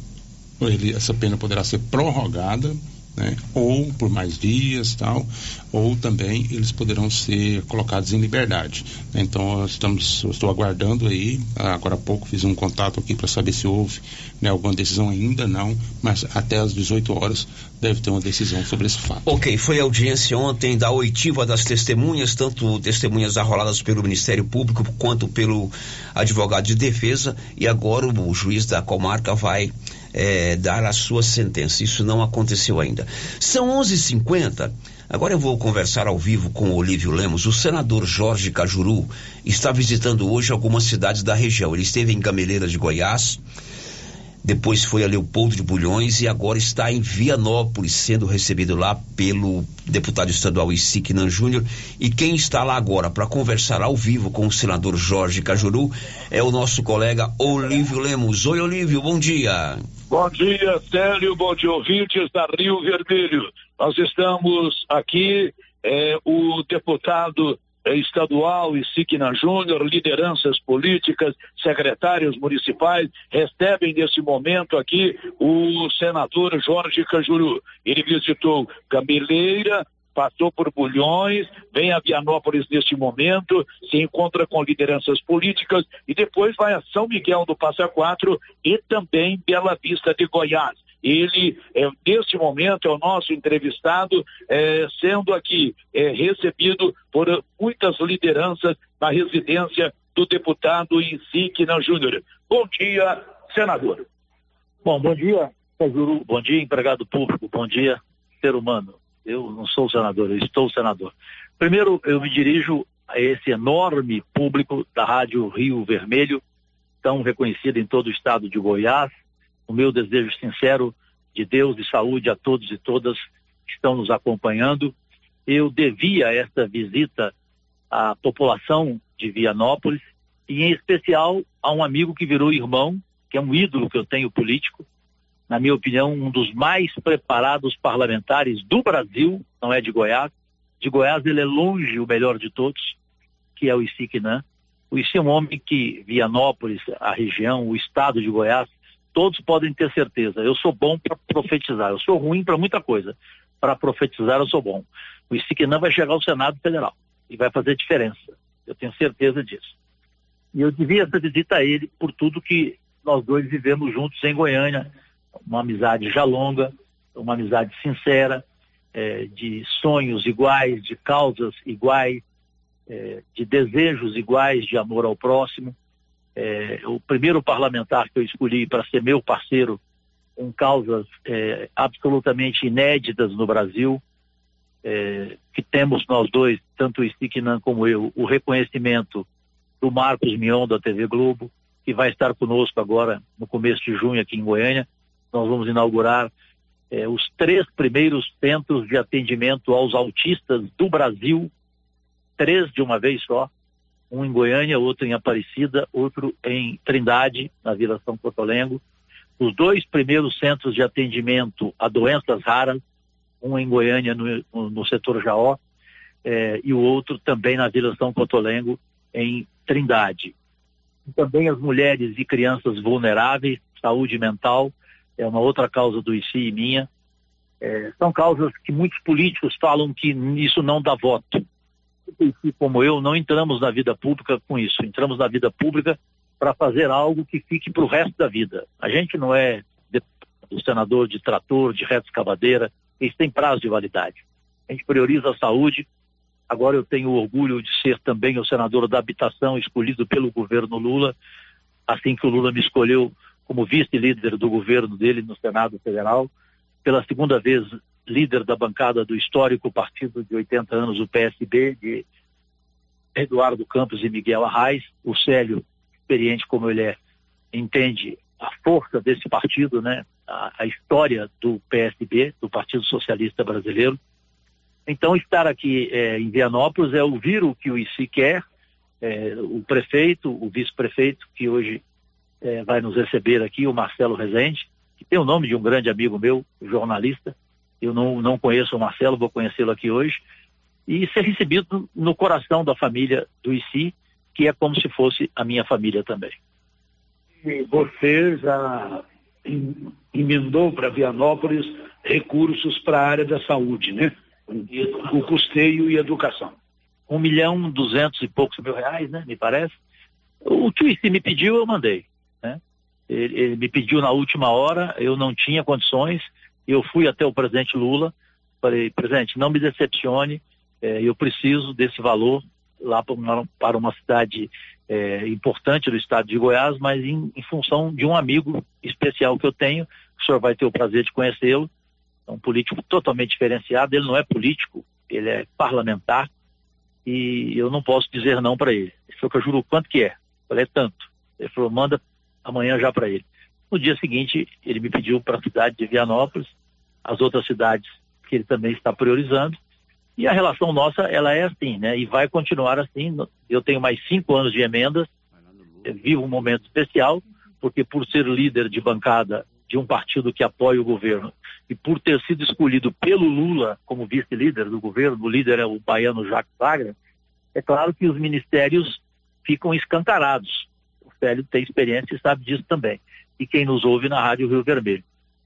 Ele, essa pena poderá ser prorrogada né? ou por mais dias tal, ou também eles poderão ser colocados em liberdade. Então estamos, estou aguardando aí, agora há pouco fiz um contato aqui para saber se houve né, alguma decisão ainda não, mas até às 18 horas deve ter uma decisão sobre esse fato. Ok, foi audiência ontem da oitiva das testemunhas, tanto testemunhas arroladas pelo Ministério Público quanto pelo advogado de defesa, e agora o juiz da comarca vai é, dar a sua sentença. Isso não aconteceu ainda. São 11h50. Agora eu vou conversar ao vivo com o Olívio Lemos. O senador Jorge Cajuru está visitando hoje algumas cidades da região. Ele esteve em Gameleiras de Goiás, depois foi a Leopoldo de Bulhões e agora está em Vianópolis, sendo recebido lá pelo deputado estadual Isiquinan Júnior. E quem está lá agora para conversar ao vivo com o senador Jorge Cajuru é o nosso colega Olívio Lemos. Oi, Olívio, bom dia. Bom dia, Célio, bom dia, ouvintes da Rio Vermelho. Nós estamos aqui, é, o deputado estadual e Siquina Júnior, lideranças políticas, secretários municipais, recebem nesse momento aqui o senador Jorge Cajuru. Ele visitou Cameleira, passou por Bulhões, vem a Vianópolis neste momento, se encontra com lideranças políticas e depois vai a São Miguel do Passa Quatro e também Bela Vista de Goiás. Ele, é, neste momento, é o nosso entrevistado, é, sendo aqui é, recebido por muitas lideranças na residência do deputado Insigne Júnior. Bom dia, senador. Bom, bom dia, Cajuru. Bom dia, empregado público. Bom dia, ser humano. Eu não sou senador, eu estou senador. Primeiro, eu me dirijo a esse enorme público da Rádio Rio Vermelho, tão reconhecida em todo o estado de Goiás, o meu desejo sincero de Deus e saúde a todos e todas que estão nos acompanhando. Eu devia esta visita à população de Vianópolis e, em especial, a um amigo que virou irmão, que é um ídolo que eu tenho político, na minha opinião, um dos mais preparados parlamentares do Brasil, não é de Goiás. De Goiás, ele é longe o melhor de todos, que é o Isiquinã. O Issi é um homem que Vianópolis, a região, o estado de Goiás, todos podem ter certeza. Eu sou bom para profetizar, eu sou ruim para muita coisa. Para profetizar, eu sou bom. O Isiquinã vai chegar ao Senado Federal e vai fazer diferença. Eu tenho certeza disso. E eu devia essa visita a ele por tudo que nós dois vivemos juntos em Goiânia. Uma amizade já longa, uma amizade sincera, é, de sonhos iguais, de causas iguais, é, de desejos iguais de amor ao próximo é, o primeiro parlamentar que eu escolhi para ser meu parceiro em causas é, absolutamente inéditas no Brasil, é, que temos nós dois, tanto o Sticknan como eu, o reconhecimento do Marcos Mion da TV Globo, que vai estar conosco agora no começo de junho aqui em Goiânia. Nós vamos inaugurar é, os três primeiros centros de atendimento aos autistas do Brasil, três de uma vez só, um em Goiânia, outro em Aparecida, outro em Trindade, na Vila São Cotolengo. Os dois primeiros centros de atendimento a doenças raras, um em Goiânia, no, no, setor Jaó, é, e o outro também na Vila São Cotolengo, em Trindade. E também as mulheres e crianças vulneráveis, saúde mental, é uma outra causa do ICI e minha. É, são causas que muitos políticos falam que isso não dá voto. E como eu, não entramos na vida pública com isso. Entramos na vida pública para fazer algo que fique para o resto da vida. A gente não é deputado, senador de trator, de reta escavadeira, isso tem prazo de validade. A gente prioriza a saúde. Agora eu tenho orgulho de ser também o senador da habitação escolhido pelo governo Lula, assim que o Lula me escolheu como vice-líder do governo dele no Senado Federal, pela segunda vez líder da bancada do histórico partido de 80 anos, o PSB, de Eduardo Campos e Miguel Arraes. O Célio, experiente como ele é, entende a força desse partido, né? A, a, história do PSB, do Partido Socialista Brasileiro. Então, estar aqui é, em Vianópolis é ouvir o que o ICI quer, é, o prefeito, o vice-prefeito, que hoje é, vai nos receber aqui, o Marcelo Rezende, que tem o nome de um grande amigo meu, jornalista. Eu não, não conheço o Marcelo, vou conhecê-lo aqui hoje. E ser recebido no coração da família do ICI, que é como se fosse a minha família também. Você já emendou para Vianópolis recursos para a área da saúde, né? O custeio e educação. Um milhão, duzentos e poucos mil reais, né? Me parece. O que o ICI me pediu, eu mandei. Né? Ele, ele, me pediu na última hora, eu não tinha condições, eu fui até o presidente Lula, falei, presidente, não me decepcione, é, eu preciso desse valor lá para uma, cidade é, importante do estado de Goiás, mas em, em, função de um amigo especial que eu tenho, o senhor vai ter o prazer de conhecê-lo, é um político totalmente diferenciado, ele não é político, ele é parlamentar, e eu não posso dizer não para ele. Ele falou que eu juro quanto que é. Eu falei, é tanto. Ele falou, manda amanhã já para ele. No dia seguinte, ele me pediu para a cidade de Vianópolis, as outras cidades que ele também está priorizando. E a relação nossa, ela é assim, né? E vai continuar assim. Eu tenho mais cinco anos de emendas, vivo um momento especial, porque por ser líder de bancada de um partido que apoia o governo e por ter sido escolhido pelo Lula como vice-líder do governo, o líder é o baiano Jacques Wagner, é claro que os ministérios ficam escancarados. Célio tem experiência e sabe disso também. E quem nos ouve na Rádio Rio Vermelho.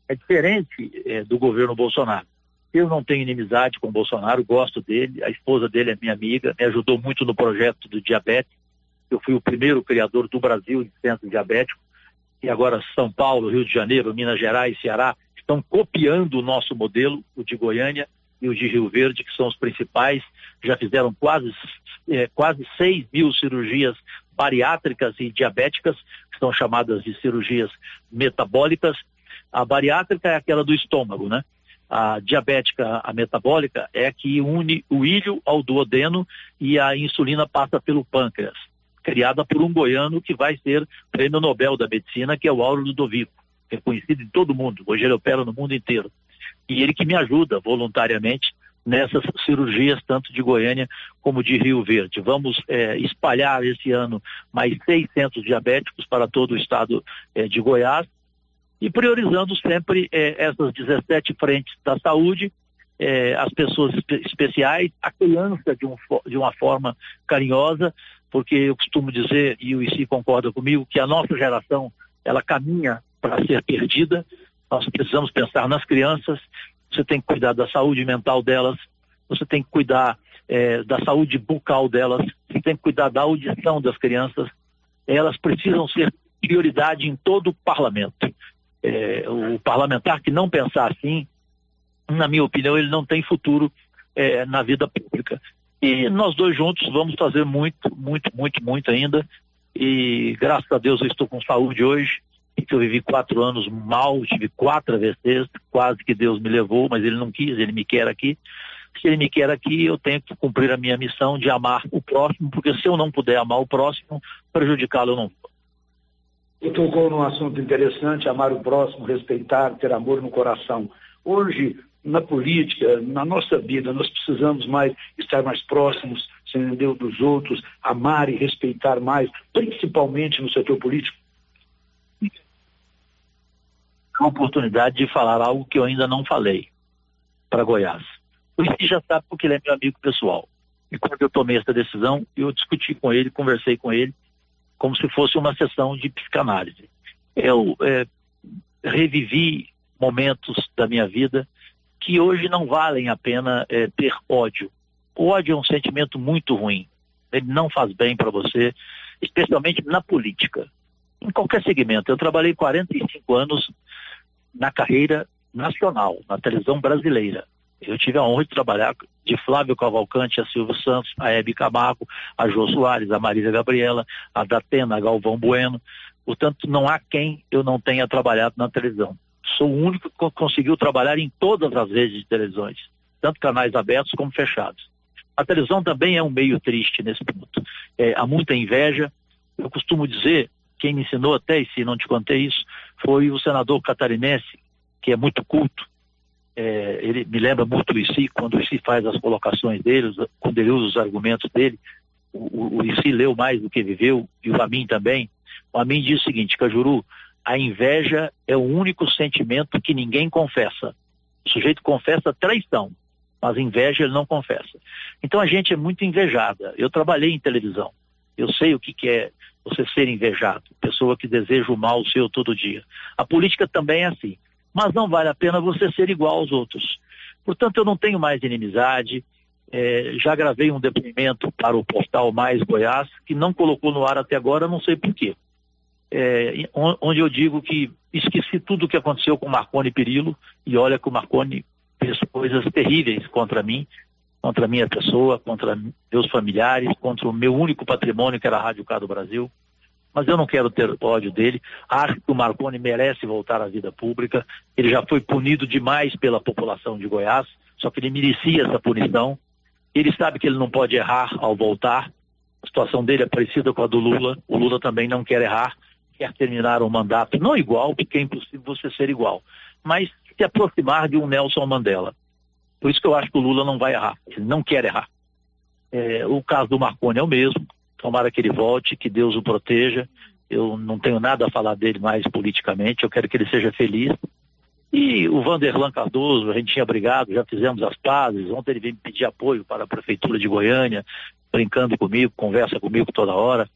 É diferente é, do governo Bolsonaro. Eu não tenho inimizade com o Bolsonaro, gosto dele, a esposa dele é minha amiga, me ajudou muito no projeto do diabetes. Eu fui o primeiro criador do Brasil de centro diabético. E agora São Paulo, Rio de Janeiro, Minas Gerais, Ceará estão copiando o nosso modelo, o de Goiânia e o de Rio Verde, que são os principais. Já fizeram quase, é, quase 6 mil cirurgias bariátricas e diabéticas, que são chamadas de cirurgias metabólicas. A bariátrica é aquela do estômago, né? A diabética, a metabólica, é que une o ilho ao duodeno e a insulina passa pelo pâncreas, criada por um goiano que vai ser prêmio Nobel da Medicina, que é o Auro Ludovico, reconhecido em todo mundo. Hoje ele opera no mundo inteiro. E ele que me ajuda voluntariamente nessas cirurgias, tanto de Goiânia como de Rio Verde. Vamos é, espalhar esse ano mais 600 diabéticos para todo o estado é, de Goiás e priorizando sempre é, essas 17 frentes da saúde, é, as pessoas espe especiais, a criança de, um, de uma forma carinhosa, porque eu costumo dizer, e o ICI concorda comigo, que a nossa geração ela caminha para ser perdida. Nós precisamos pensar nas crianças, você tem que cuidar da saúde mental delas, você tem que cuidar é, da saúde bucal delas, você tem que cuidar da audição das crianças. Elas precisam ser prioridade em todo o parlamento. É, o parlamentar que não pensar assim, na minha opinião, ele não tem futuro é, na vida pública. E nós dois juntos vamos fazer muito, muito, muito, muito ainda. E graças a Deus eu estou com saúde hoje que eu vivi quatro anos mal, tive quatro AVCs, quase que Deus me levou, mas ele não quis, ele me quer aqui. Se ele me quer aqui, eu tenho que cumprir a minha missão de amar o próximo, porque se eu não puder amar o próximo, prejudicá-lo eu não vou. Você tocou num assunto interessante, amar o próximo, respeitar, ter amor no coração. Hoje, na política, na nossa vida, nós precisamos mais estar mais próximos, entendeu, dos outros, amar e respeitar mais, principalmente no setor político a oportunidade de falar algo que eu ainda não falei. para Goiás. O Isi já sabe porque ele é meu amigo pessoal. E quando eu tomei essa decisão, eu discuti com ele, conversei com ele, como se fosse uma sessão de psicanálise. Eu é, revivi momentos da minha vida que hoje não valem a pena é, ter ódio. O ódio é um sentimento muito ruim. Ele não faz bem para você, especialmente na política. Em qualquer segmento. Eu trabalhei 45 anos na carreira nacional, na televisão brasileira. Eu tive a honra de trabalhar de Flávio Cavalcante a Silvio Santos, a Hebe Camargo, a Jô Soares, a Marília Gabriela, a Datena, a Galvão Bueno. Portanto, não há quem eu não tenha trabalhado na televisão. Sou o único que conseguiu trabalhar em todas as redes de televisões, tanto canais abertos como fechados. A televisão também é um meio triste nesse ponto. É, há muita inveja. Eu costumo dizer, quem me ensinou até, e se não te contei isso, foi o senador catarinense, que é muito culto, é, ele me lembra muito o ICI, quando o ICI faz as colocações dele, quando ele usa os argumentos dele, o, o ICI leu mais do que viveu, e o Amin também. O Amin diz o seguinte, Cajuru, a inveja é o único sentimento que ninguém confessa. O sujeito confessa traição, mas inveja ele não confessa. Então a gente é muito invejada. Eu trabalhei em televisão. Eu sei o que, que é você ser invejado, pessoa que deseja o mal seu todo dia. A política também é assim mas não vale a pena você ser igual aos outros. Portanto, eu não tenho mais inimizade. É, já gravei um depoimento para o portal Mais Goiás, que não colocou no ar até agora, não sei porquê. É, onde eu digo que esqueci tudo o que aconteceu com Marconi Perillo, e olha que o Marconi fez coisas terríveis contra mim, contra a minha pessoa, contra meus familiares, contra o meu único patrimônio, que era a Rádio Cá do Brasil mas eu não quero ter ódio dele. Acho que o Marconi merece voltar à vida pública. Ele já foi punido demais pela população de Goiás, só que ele merecia essa punição. Ele sabe que ele não pode errar ao voltar. A situação dele é parecida com a do Lula. O Lula também não quer errar, quer terminar um mandato não igual, porque é impossível você ser igual, mas se aproximar de um Nelson Mandela. Por isso que eu acho que o Lula não vai errar, ele não quer errar. É, o caso do Marconi é o mesmo. Tomara que ele volte, que Deus o proteja. Eu não tenho nada a falar dele mais politicamente, eu quero que ele seja feliz. E o Vanderlan Cardoso, a gente tinha brigado, já fizemos as pazes. Ontem ele veio me pedir apoio para a Prefeitura de Goiânia, brincando comigo, conversa comigo toda hora.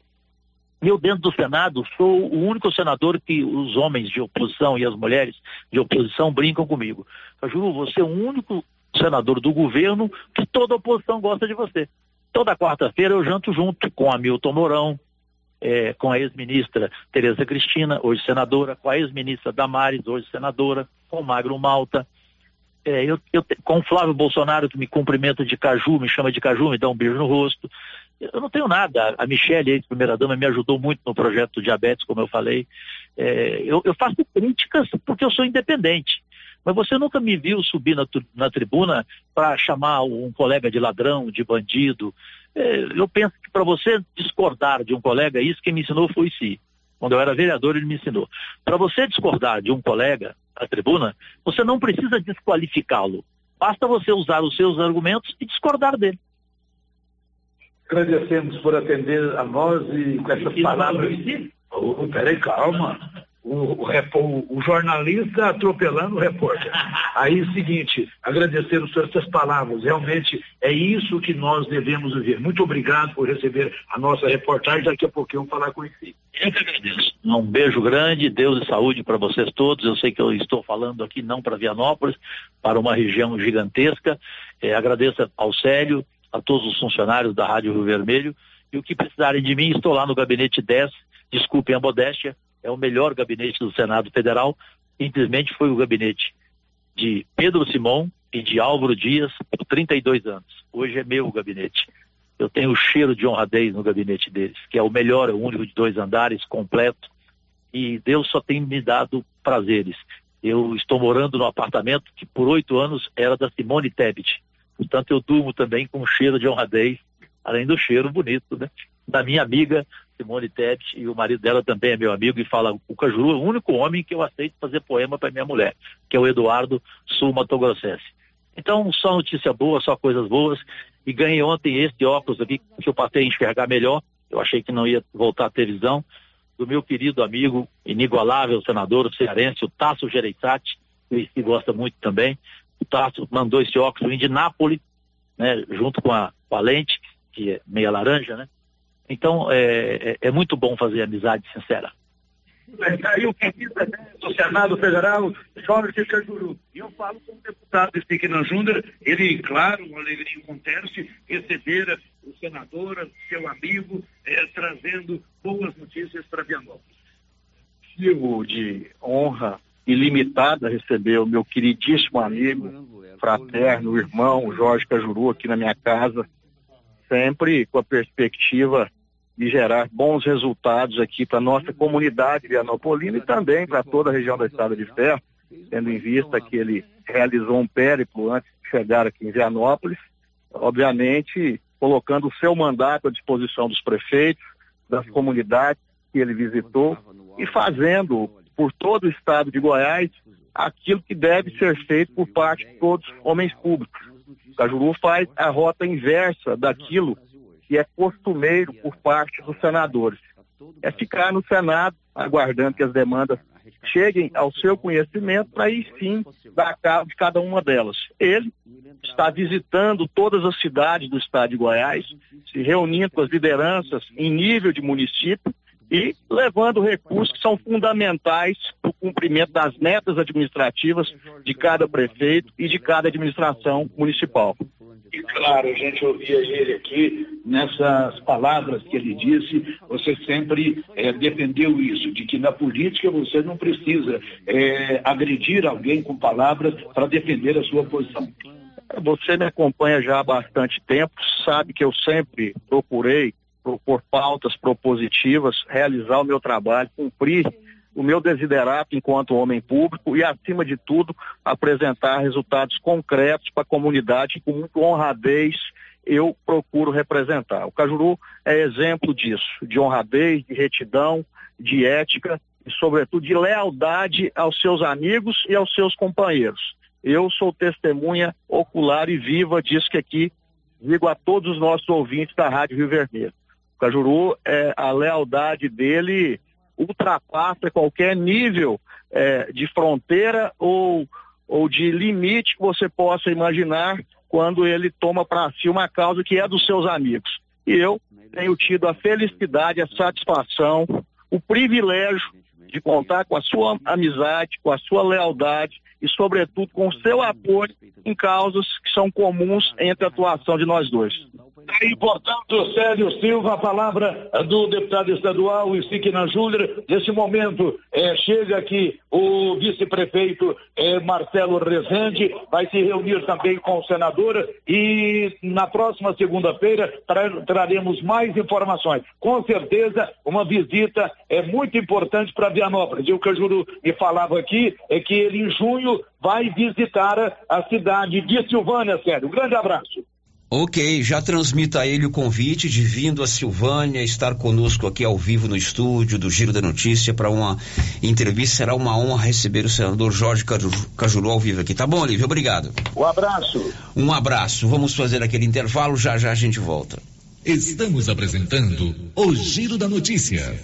Eu, dentro do Senado, sou o único senador que os homens de oposição e as mulheres de oposição brincam comigo. Eu juro, você é o único senador do governo que toda oposição gosta de você. Toda quarta-feira eu janto junto com a Milton Mourão, é, com a ex-ministra Tereza Cristina, hoje senadora, com a ex-ministra Damares, hoje senadora, com Magro Malta, é, eu, eu, com Flávio Bolsonaro, que me cumprimenta de caju, me chama de caju, me dá um beijo no rosto. Eu não tenho nada. A Michelle, ex-primeira-dama, me ajudou muito no projeto do diabetes, como eu falei. É, eu, eu faço críticas porque eu sou independente. Mas você nunca me viu subir na, na tribuna para chamar um colega de ladrão, de bandido. É, eu penso que para você discordar de um colega, isso que me ensinou foi si. Quando eu era vereador, ele me ensinou. Para você discordar de um colega na tribuna, você não precisa desqualificá-lo. Basta você usar os seus argumentos e discordar dele. Agradecemos por atender a nós e com essas palavras. Oh, peraí, calma o, o, o, jornalista atropelando o repórter. Aí, o seguinte, agradecer os senhor essas palavras. Realmente é isso que nós devemos viver. Muito obrigado por receber a nossa reportagem. Daqui a pouquinho eu vou falar com ele. Eu que agradeço. Um beijo grande, Deus e saúde para vocês todos. Eu sei que eu estou falando aqui não para Vianópolis, para uma região gigantesca. É, agradeço ao Célio, a todos os funcionários da Rádio Rio Vermelho. E o que precisarem de mim, estou lá no gabinete 10. Desculpem a modéstia, é o melhor gabinete do Senado Federal, simplesmente foi o gabinete de Pedro Simão e de Álvaro Dias por 32 anos. Hoje é meu gabinete. Eu tenho o cheiro de honradez no gabinete deles, que é o melhor, é o único de dois andares, completo. E Deus só tem me dado prazeres. Eu estou morando no apartamento que por oito anos era da Simone Tebet. Portanto, eu durmo também com cheiro de honradez, além do cheiro bonito, né? Da minha amiga Simone Tebet, e o marido dela também é meu amigo, e fala, o Cajuru é o único homem que eu aceito fazer poema para minha mulher, que é o Eduardo Sul Matogrossense. Então, só notícia boa, só coisas boas, e ganhei ontem esse óculos aqui, que eu passei a enxergar melhor, eu achei que não ia voltar a ter visão, do meu querido amigo, inigualável senador cearense, o Tasso Gereissati, que gosta muito também, o Tasso mandou esse óculos de Nápoles, né, junto com a, com a lente, que é meia laranja, né? Então, é, é, é muito bom fazer amizade sincera. Aí o petista do Senado Federal, Jorge Cajuru. E eu falo como deputado Sticknan Júnior, ele, claro, um alegria acontece, receber o senador, seu amigo, eh, trazendo boas notícias para Vianópolis. Motivo de honra ilimitada receber o meu queridíssimo amigo, fraterno, irmão Jorge Cajuru aqui na minha casa, sempre com a perspectiva de gerar bons resultados aqui para nossa comunidade vianopolina e também para toda a região da Estrada de Ferro, tendo em vista que ele realizou um périplo antes de chegar aqui em Vianópolis, obviamente colocando o seu mandato à disposição dos prefeitos, das comunidades que ele visitou e fazendo por todo o estado de Goiás aquilo que deve ser feito por parte de todos os homens públicos. Cajuru faz a rota inversa daquilo que é costumeiro por parte dos senadores. É ficar no Senado aguardando que as demandas cheguem ao seu conhecimento para aí sim dar cabo de cada uma delas. Ele está visitando todas as cidades do estado de Goiás, se reunindo com as lideranças em nível de município e levando recursos que são fundamentais para o cumprimento das metas administrativas de cada prefeito e de cada administração municipal. E claro, a gente ouvia ele aqui nessas palavras que ele disse, você sempre é, defendeu isso, de que na política você não precisa é, agredir alguém com palavras para defender a sua posição. Você me acompanha já há bastante tempo, sabe que eu sempre procurei propor pautas propositivas, realizar o meu trabalho, cumprir o meu desiderato enquanto homem público e, acima de tudo, apresentar resultados concretos para a comunidade com honradez eu procuro representar. O Cajuru é exemplo disso, de honradez, de retidão, de ética e, sobretudo, de lealdade aos seus amigos e aos seus companheiros. Eu sou testemunha ocular e viva disso que aqui digo a todos os nossos ouvintes da Rádio Rio Vermelho. O Cajuru, é, a lealdade dele ultrapassa qualquer nível é, de fronteira ou, ou de limite que você possa imaginar quando ele toma para si uma causa que é dos seus amigos. E eu tenho tido a felicidade, a satisfação, o privilégio de contar com a sua amizade, com a sua lealdade e, sobretudo, com o seu apoio em causas que são comuns entre a atuação de nós dois. Aí, portanto, Célio Silva, a palavra do deputado estadual Isiquina Júnior. Nesse momento, é, chega aqui o vice-prefeito é, Marcelo Rezende, vai se reunir também com o senador e na próxima segunda-feira tra traremos mais informações. Com certeza, uma visita é muito importante para Vianópolis. E o que Juro me falava aqui é que ele, em junho, vai visitar a cidade de Silvânia, Célio. Um grande abraço. Ok, já transmita a ele o convite de vindo a Silvânia estar conosco aqui ao vivo no estúdio do Giro da Notícia para uma entrevista. Será uma honra receber o senador Jorge Cajuru ao vivo aqui. Tá bom, Olívio? Obrigado. Um abraço. Um abraço. Vamos fazer aquele intervalo, já já a gente volta. Estamos apresentando o Giro da Notícia.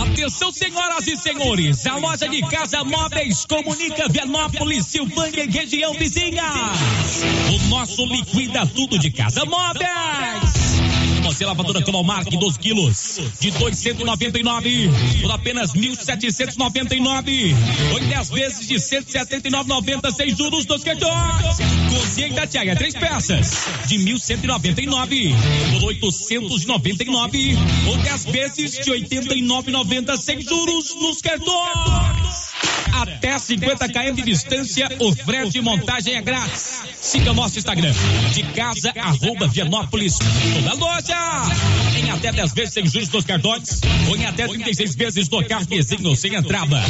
Atenção, senhoras e senhores, a loja de casa móveis comunica Vianópolis, Silvânia e região vizinha. O nosso liquida tudo de casa móveis. Você lavadora Colomark 12 quilos de 299 por apenas 1.799. Ou em 10 vezes de 179,90 sem juros dos cartões. Cozinha Itatiaia, três peças de 1.199 por 899 ou 10 vezes de 89,90 sem juros nos cartões. Até 50 km de distância, o frete e montagem é grátis. Siga nosso Instagram, de casa, arroba Vianópolis. Toda loja em até 10 vezes sem juros dos cartões, ou em até 36 vezes no cartezinho sem entrada.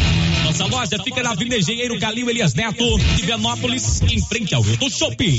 Nossa loja fica na Avenida Engenheiro Calil Elias Neto, de Vianópolis, em frente ao Rio do Shopping.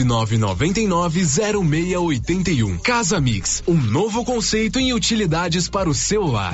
999990681. Casa Mix, um novo conceito em utilidades para o seu lar.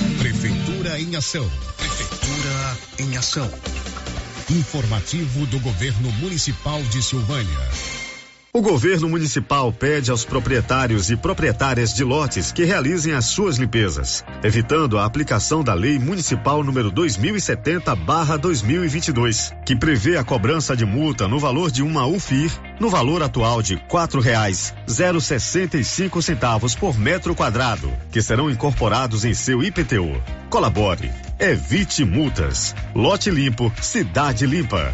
Prefeitura em ação. Prefeitura em ação. Informativo do Governo Municipal de Silvânia. O governo municipal pede aos proprietários e proprietárias de lotes que realizem as suas limpezas, evitando a aplicação da Lei Municipal número 2070/2022, que prevê a cobrança de multa no valor de uma UFIR, no valor atual de cinco centavos por metro quadrado, que serão incorporados em seu IPTU. Colabore, evite multas. Lote limpo, cidade limpa.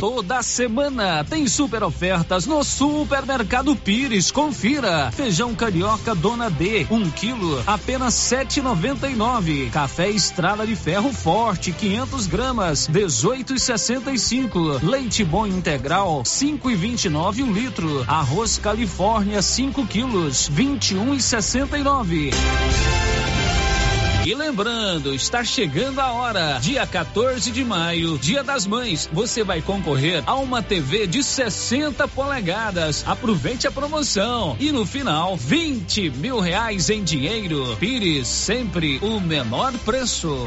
Toda semana tem super ofertas no Supermercado Pires. Confira. Feijão carioca Dona D, 1 um quilo, apenas 7,99. Café Estrada de Ferro Forte, 500 gramas, 18,65. Leite Bom Integral, 5,29 um litro. Arroz Califórnia, 5 quilos, 21,69. E lembrando, está chegando a hora. Dia 14 de maio, Dia das Mães, você vai concorrer a uma TV de 60 polegadas. Aproveite a promoção. E no final, 20 mil reais em dinheiro. Pires, sempre o menor preço.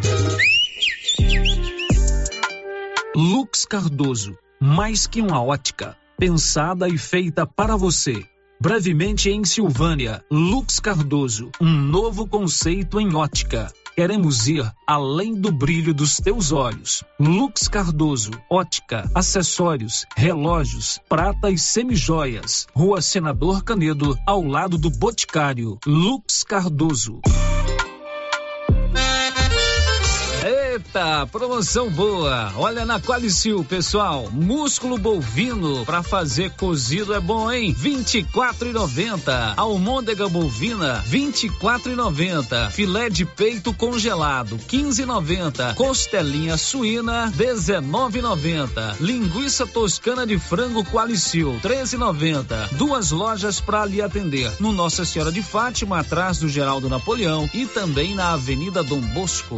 Lux Cardoso, mais que uma ótica, pensada e feita para você. Brevemente em Silvânia, Lux Cardoso, um novo conceito em ótica. Queremos ir além do brilho dos teus olhos. Lux Cardoso, ótica, acessórios, relógios, prata e semijoias. Rua Senador Canedo, ao lado do Boticário. Lux Cardoso. Eita, promoção boa. Olha na Qualicil, pessoal. Músculo bovino para fazer cozido é bom, hein? 24,90. Almôndega bovina, 24,90. Filé de peito congelado, 15,90. Costelinha suína, 19,90. Linguiça toscana de frango Qualicil, 13,90. Duas lojas para lhe atender. No Nossa Senhora de Fátima, atrás do Geraldo Napoleão e também na Avenida Dom Bosco.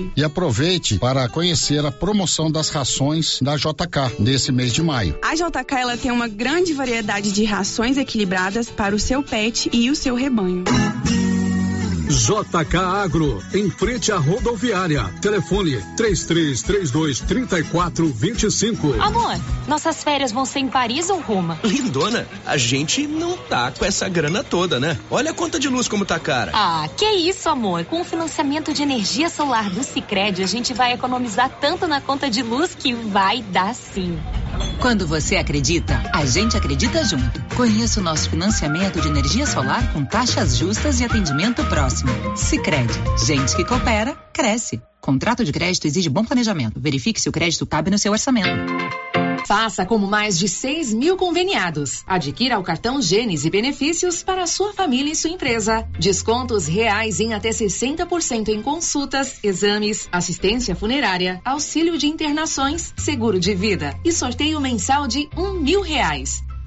E aproveite para conhecer a promoção das rações da JK nesse mês de maio. A JK ela tem uma grande variedade de rações equilibradas para o seu pet e o seu rebanho. JK Agro, em frente à rodoviária. Telefone 3332 3425. Amor, nossas férias vão ser em Paris ou Roma? Lindona, a gente não tá com essa grana toda, né? Olha a conta de luz como tá cara. Ah, que isso, amor. Com o financiamento de energia solar do Sicredi, a gente vai economizar tanto na conta de luz que vai dar sim. Quando você acredita, a gente acredita junto. Conheça o nosso financiamento de energia solar com taxas justas e atendimento próximo. Sicredi, gente que coopera, cresce. Contrato de crédito exige bom planejamento. Verifique se o crédito cabe no seu orçamento. Faça como mais de 6 mil conveniados. Adquira o cartão Gênesis e benefícios para sua família e sua empresa. Descontos reais em até 60% em consultas, exames, assistência funerária, auxílio de internações, seguro de vida e sorteio mensal de um mil reais.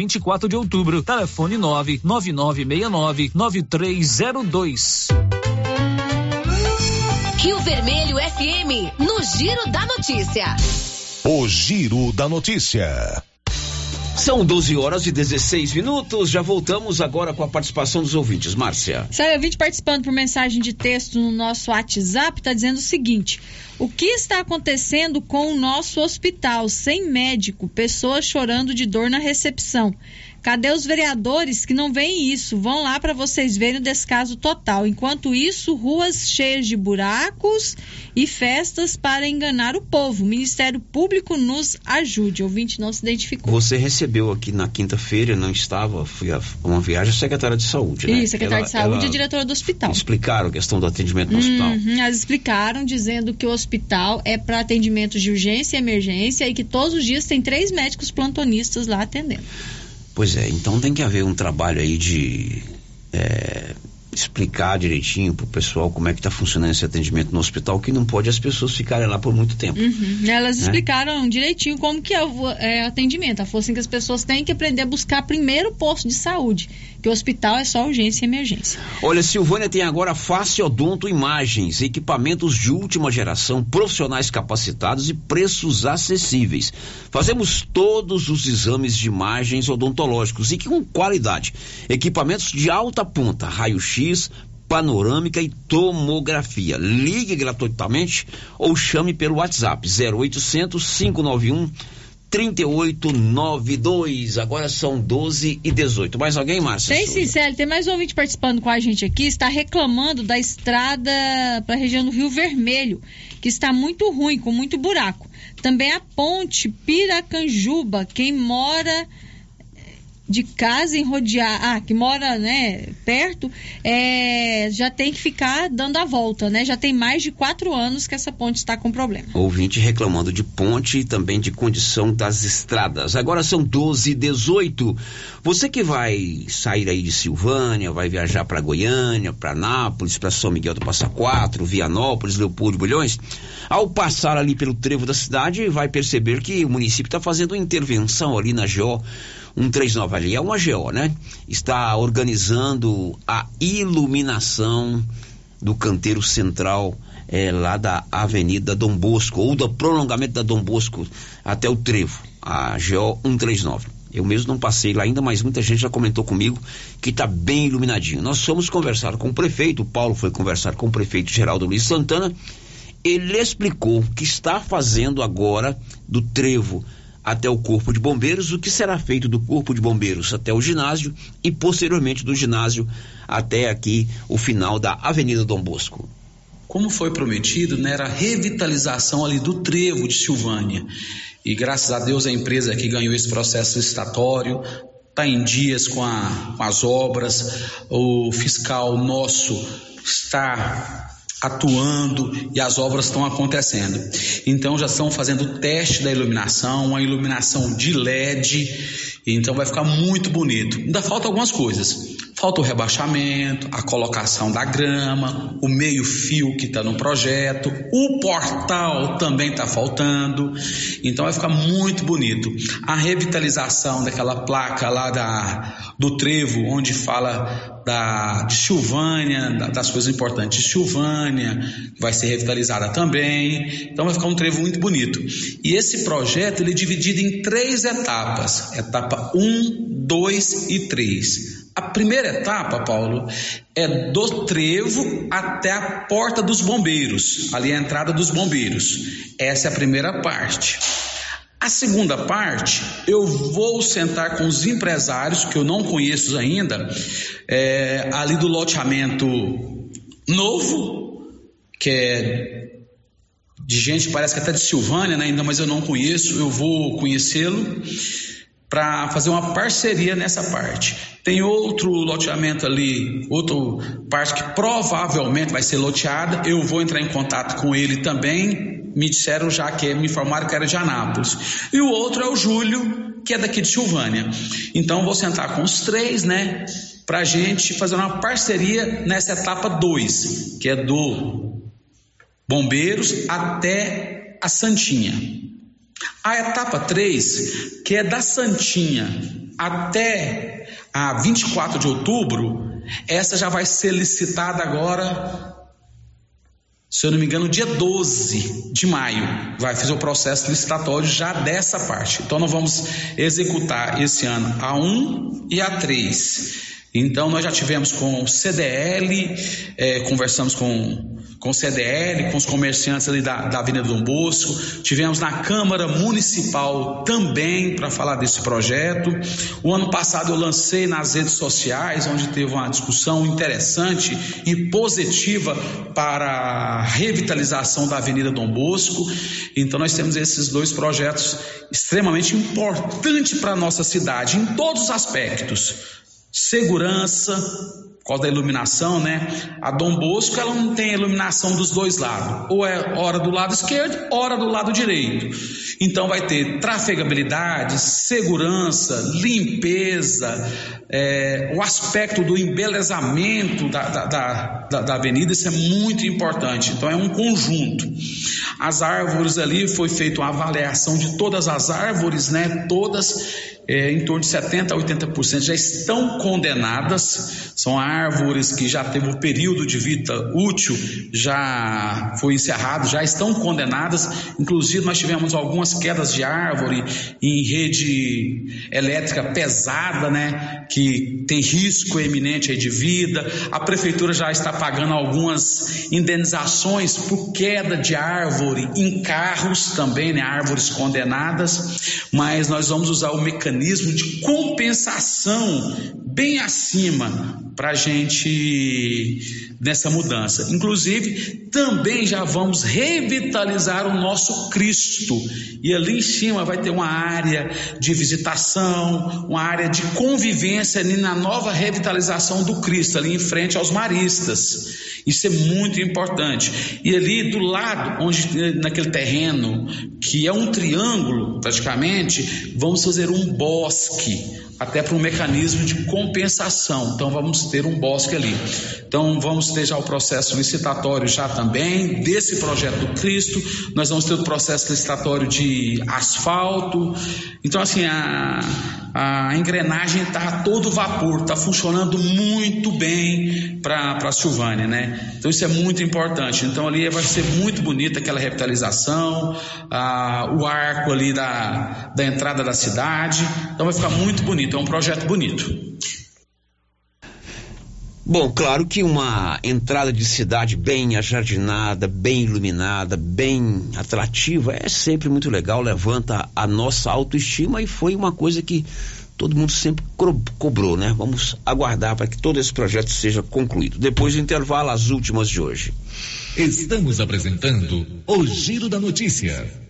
24 de Outubro. Telefone 99969 9302. Rio Vermelho FM, no Giro da Notícia. O Giro da Notícia. São 12 horas e 16 minutos. Já voltamos agora com a participação dos ouvintes. Márcia. Sabe, ouvinte participando por mensagem de texto no nosso WhatsApp está dizendo o seguinte: o que está acontecendo com o nosso hospital sem médico, pessoas chorando de dor na recepção? Cadê os vereadores que não veem isso? Vão lá para vocês verem o descaso total. Enquanto isso, ruas cheias de buracos e festas para enganar o povo. O Ministério Público nos ajude. O ouvinte não se identificou. Você recebeu aqui na quinta-feira, não estava, fui a uma viagem, a secretária de saúde, né? Isso, secretária Ela- de saúde e diretora do hospital. Explicaram a questão do atendimento no hospital. Uhum, elas explicaram dizendo que o hospital é para atendimentos de urgência e emergência e que todos os dias tem três médicos plantonistas lá atendendo. Pois é, então tem que haver um trabalho aí de é, explicar direitinho pro pessoal como é que tá funcionando esse atendimento no hospital, que não pode as pessoas ficarem lá por muito tempo. Uhum. Elas Né? explicaram direitinho como que é o é, atendimento. A força em que as pessoas têm que aprender a buscar primeiro o posto de saúde. Que o hospital é só urgência e emergência. Olha, Silvânia tem agora Face Odonto Imagens, equipamentos de última geração, profissionais capacitados e preços acessíveis. Fazemos todos os exames de imagens odontológicos e com qualidade. Equipamentos de alta ponta, raio-x, panorâmica e tomografia. Ligue gratuitamente ou chame pelo WhatsApp 0800 591 3892. Agora são 12 e 18. Mais alguém, Márcia? Tem sim, Célio. Tem mais um ouvinte participando com a gente aqui. Está reclamando da estrada para a região do Rio Vermelho, que está muito ruim, com muito buraco. Também a ponte Piracanjuba. Quem mora de casa em rodear, ah, que mora, né, perto, é, já tem que ficar dando a volta, né? Já tem mais de quatro anos que essa ponte está com problema. Ouvinte reclamando de ponte e também de condição das estradas. Agora são 12 e 18. Você que vai sair aí de Silvânia, vai viajar para Goiânia, para Nápoles, para São Miguel do Passa Quatro, Vianópolis, Leopoldo Bulhões, ao passar ali pelo trevo da cidade, vai perceber que o município está fazendo uma intervenção ali na GO 139 ali é uma GO, né? Está organizando a iluminação do canteiro central é, lá da Avenida Dom Bosco, ou do prolongamento da Dom Bosco até o Trevo, a GO 139. Eu mesmo não passei lá ainda, mas muita gente já comentou comigo que está bem iluminadinho. Nós fomos conversar com o prefeito, o Paulo foi conversar com o prefeito Geraldo Luiz Santana. Ele explicou que está fazendo agora do trevo até o Corpo de Bombeiros, o que será feito do Corpo de Bombeiros até o ginásio e posteriormente do ginásio até aqui o final da Avenida Dom Bosco. Como foi prometido, né, era a revitalização ali do trevo de Silvânia. E graças a Deus a empresa que ganhou esse processo licitatório está em dias com, a, com as obras, o fiscal nosso está atuando e as obras estão acontecendo. Então já estão fazendo o teste da iluminação, uma iluminação de LED, então vai ficar muito bonito. Ainda falta algumas coisas. Falta o rebaixamento, a colocação da grama, o meio-fio que está no projeto, o portal também está faltando, então vai ficar muito bonito. A revitalização daquela placa lá da, do trevo, onde fala da, de Silvânia, da, das coisas importantes Silvânia, vai ser revitalizada também, então vai ficar um trevo muito bonito. E esse projeto ele é dividido em três etapas: etapa 1, 2 e 3. A primeira etapa, Paulo, é do trevo até a porta dos bombeiros, ali é a entrada dos bombeiros. Essa é a primeira parte. A segunda parte, eu vou sentar com os empresários, que eu não conheço ainda, é, ali do loteamento novo, que é de gente, parece que até de Silvânia, né, ainda, mas eu não conheço, eu vou conhecê-lo para fazer uma parceria nessa parte. Tem outro loteamento ali, outra parte que provavelmente vai ser loteada. Eu vou entrar em contato com ele também. Me disseram já que me informaram que era de Anápolis. E o outro é o Júlio, que é daqui de Silvânia. Então vou sentar com os três, né? Para a gente fazer uma parceria nessa etapa 2, que é do Bombeiros até a Santinha. A etapa 3, que é da Santinha até a 24 de outubro, essa já vai ser licitada agora, se eu não me engano, dia 12 de maio. Vai fazer o processo licitatório já dessa parte. Então nós vamos executar esse ano a 1 e a 3. Então, nós já tivemos com o CDL, é, conversamos com, com o CDL, com os comerciantes ali da, da Avenida Dom Bosco, tivemos na Câmara Municipal também para falar desse projeto. O ano passado eu lancei nas redes sociais, onde teve uma discussão interessante e positiva para a revitalização da Avenida Dom Bosco. Então, nós temos esses dois projetos extremamente importantes para a nossa cidade, em todos os aspectos segurança, por causa da iluminação, né? A Dom Bosco ela não tem iluminação dos dois lados, ou é hora do lado esquerdo, hora do lado direito. Então vai ter trafegabilidade, segurança, limpeza, é, o aspecto do embelezamento da, da, da, da, avenida, isso é muito importante. Então é um conjunto. As árvores ali foi feita uma avaliação de todas as árvores, né? Todas é, em torno de 70% a 80% já estão condenadas, são árvores que já teve o período de vida útil, já foi encerrado, já estão condenadas, inclusive nós tivemos algumas quedas de árvore em rede elétrica pesada, né, que tem risco eminente de vida, a prefeitura já está pagando algumas indenizações por queda de árvore em carros também, né, árvores condenadas, mas nós vamos usar o mecanismo de compensação bem acima para a gente nessa mudança. Inclusive, também já vamos revitalizar o nosso Cristo. E ali em cima vai ter uma área de visitação, uma área de convivência ali na nova revitalização do Cristo, ali em frente aos maristas. Isso é muito importante. E ali do lado, onde naquele terreno que é um triângulo, praticamente, vamos fazer um bosque até para um mecanismo de compensação. Então vamos ter um bosque ali. Então vamos já o processo licitatório já também desse projeto do Cristo. Nós vamos ter o processo licitatório de asfalto. Então assim a, a engrenagem está a todo vapor, está funcionando muito bem para a Silvânia, né? Então isso é muito importante. Então ali vai ser muito bonita aquela revitalização, a, o arco ali da, da entrada da cidade. Então vai ficar muito bonito, é um projeto bonito. Bom, claro que uma entrada de cidade bem ajardinada, bem iluminada, bem atrativa é sempre muito legal, levanta a nossa autoestima e foi uma coisa que todo mundo sempre cobrou, né? Vamos aguardar para que todo esse projeto seja concluído. Depois do intervalo, as últimas de hoje. Estamos apresentando o Giro da Notícia.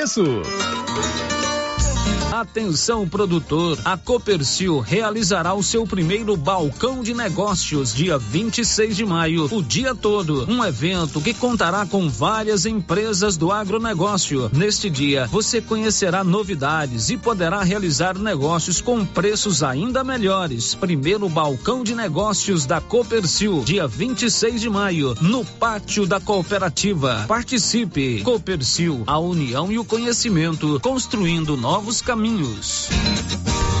preço. Atenção produtor, a Copercil realizará o seu primeiro balcão de negócios dia 26 de maio, o dia todo. Um evento que contará com várias empresas do agronegócio. Neste dia, você conhecerá novidades e poderá realizar negócios com preços ainda melhores. Primeiro balcão de negócios da Copercil, dia 26 de maio, no pátio da cooperativa. Participe. Copercil, a união e o conhecimento, construindo novos caminhos caminhos.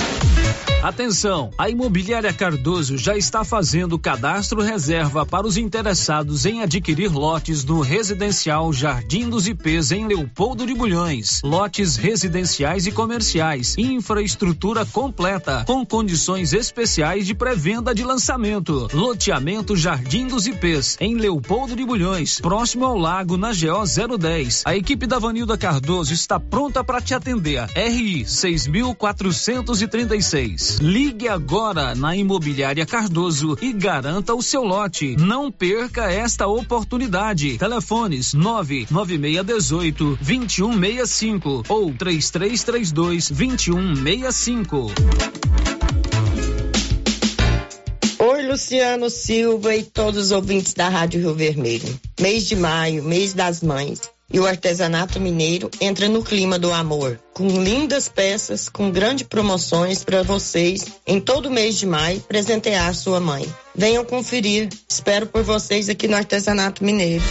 Atenção, a Imobiliária Cardoso já está fazendo cadastro reserva para os interessados em adquirir lotes no residencial Jardim dos IPs em Leopoldo de Bulhões. Lotes residenciais e comerciais, infraestrutura completa, com condições especiais de pré-venda de lançamento. Loteamento Jardim dos IPs em Leopoldo de Bulhões, próximo ao lago na GO 010. A equipe da Vanilda Cardoso está pronta para te atender. RI 6436. Ligue agora na Imobiliária Cardoso e garanta o seu lote. Não perca esta oportunidade. Telefones 99618 2165 ou 3332 2165. Oi, Luciano Silva e todos os ouvintes da Rádio Rio Vermelho. Mês de maio, mês das mães. E o artesanato mineiro entra no clima do amor, com lindas peças, com grandes promoções para vocês em todo mês de maio presentear sua mãe. Venham conferir. Espero por vocês aqui no Artesanato Mineiro.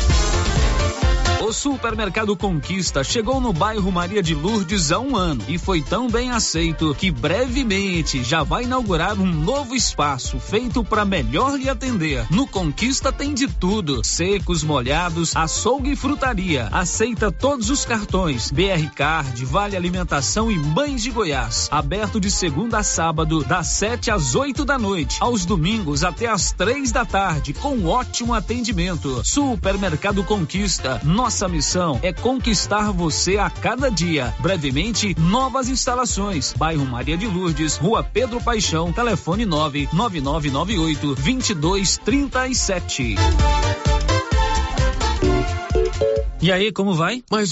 O Supermercado Conquista chegou no bairro Maria de Lourdes há um ano e foi tão bem aceito que brevemente já vai inaugurar um novo espaço feito para melhor lhe atender. No Conquista tem de tudo: secos, molhados, açougue e frutaria. Aceita todos os cartões: BR Card, Vale Alimentação e Mães de Goiás. Aberto de segunda a sábado, das 7 às 8 da noite. Aos domingos até às três da tarde, com ótimo atendimento. Supermercado Conquista. Nossa missão é conquistar você a cada dia. Brevemente, novas instalações. Bairro Maria de Lourdes, Rua Pedro Paixão, telefone 99998 2237. E aí, como vai? Mais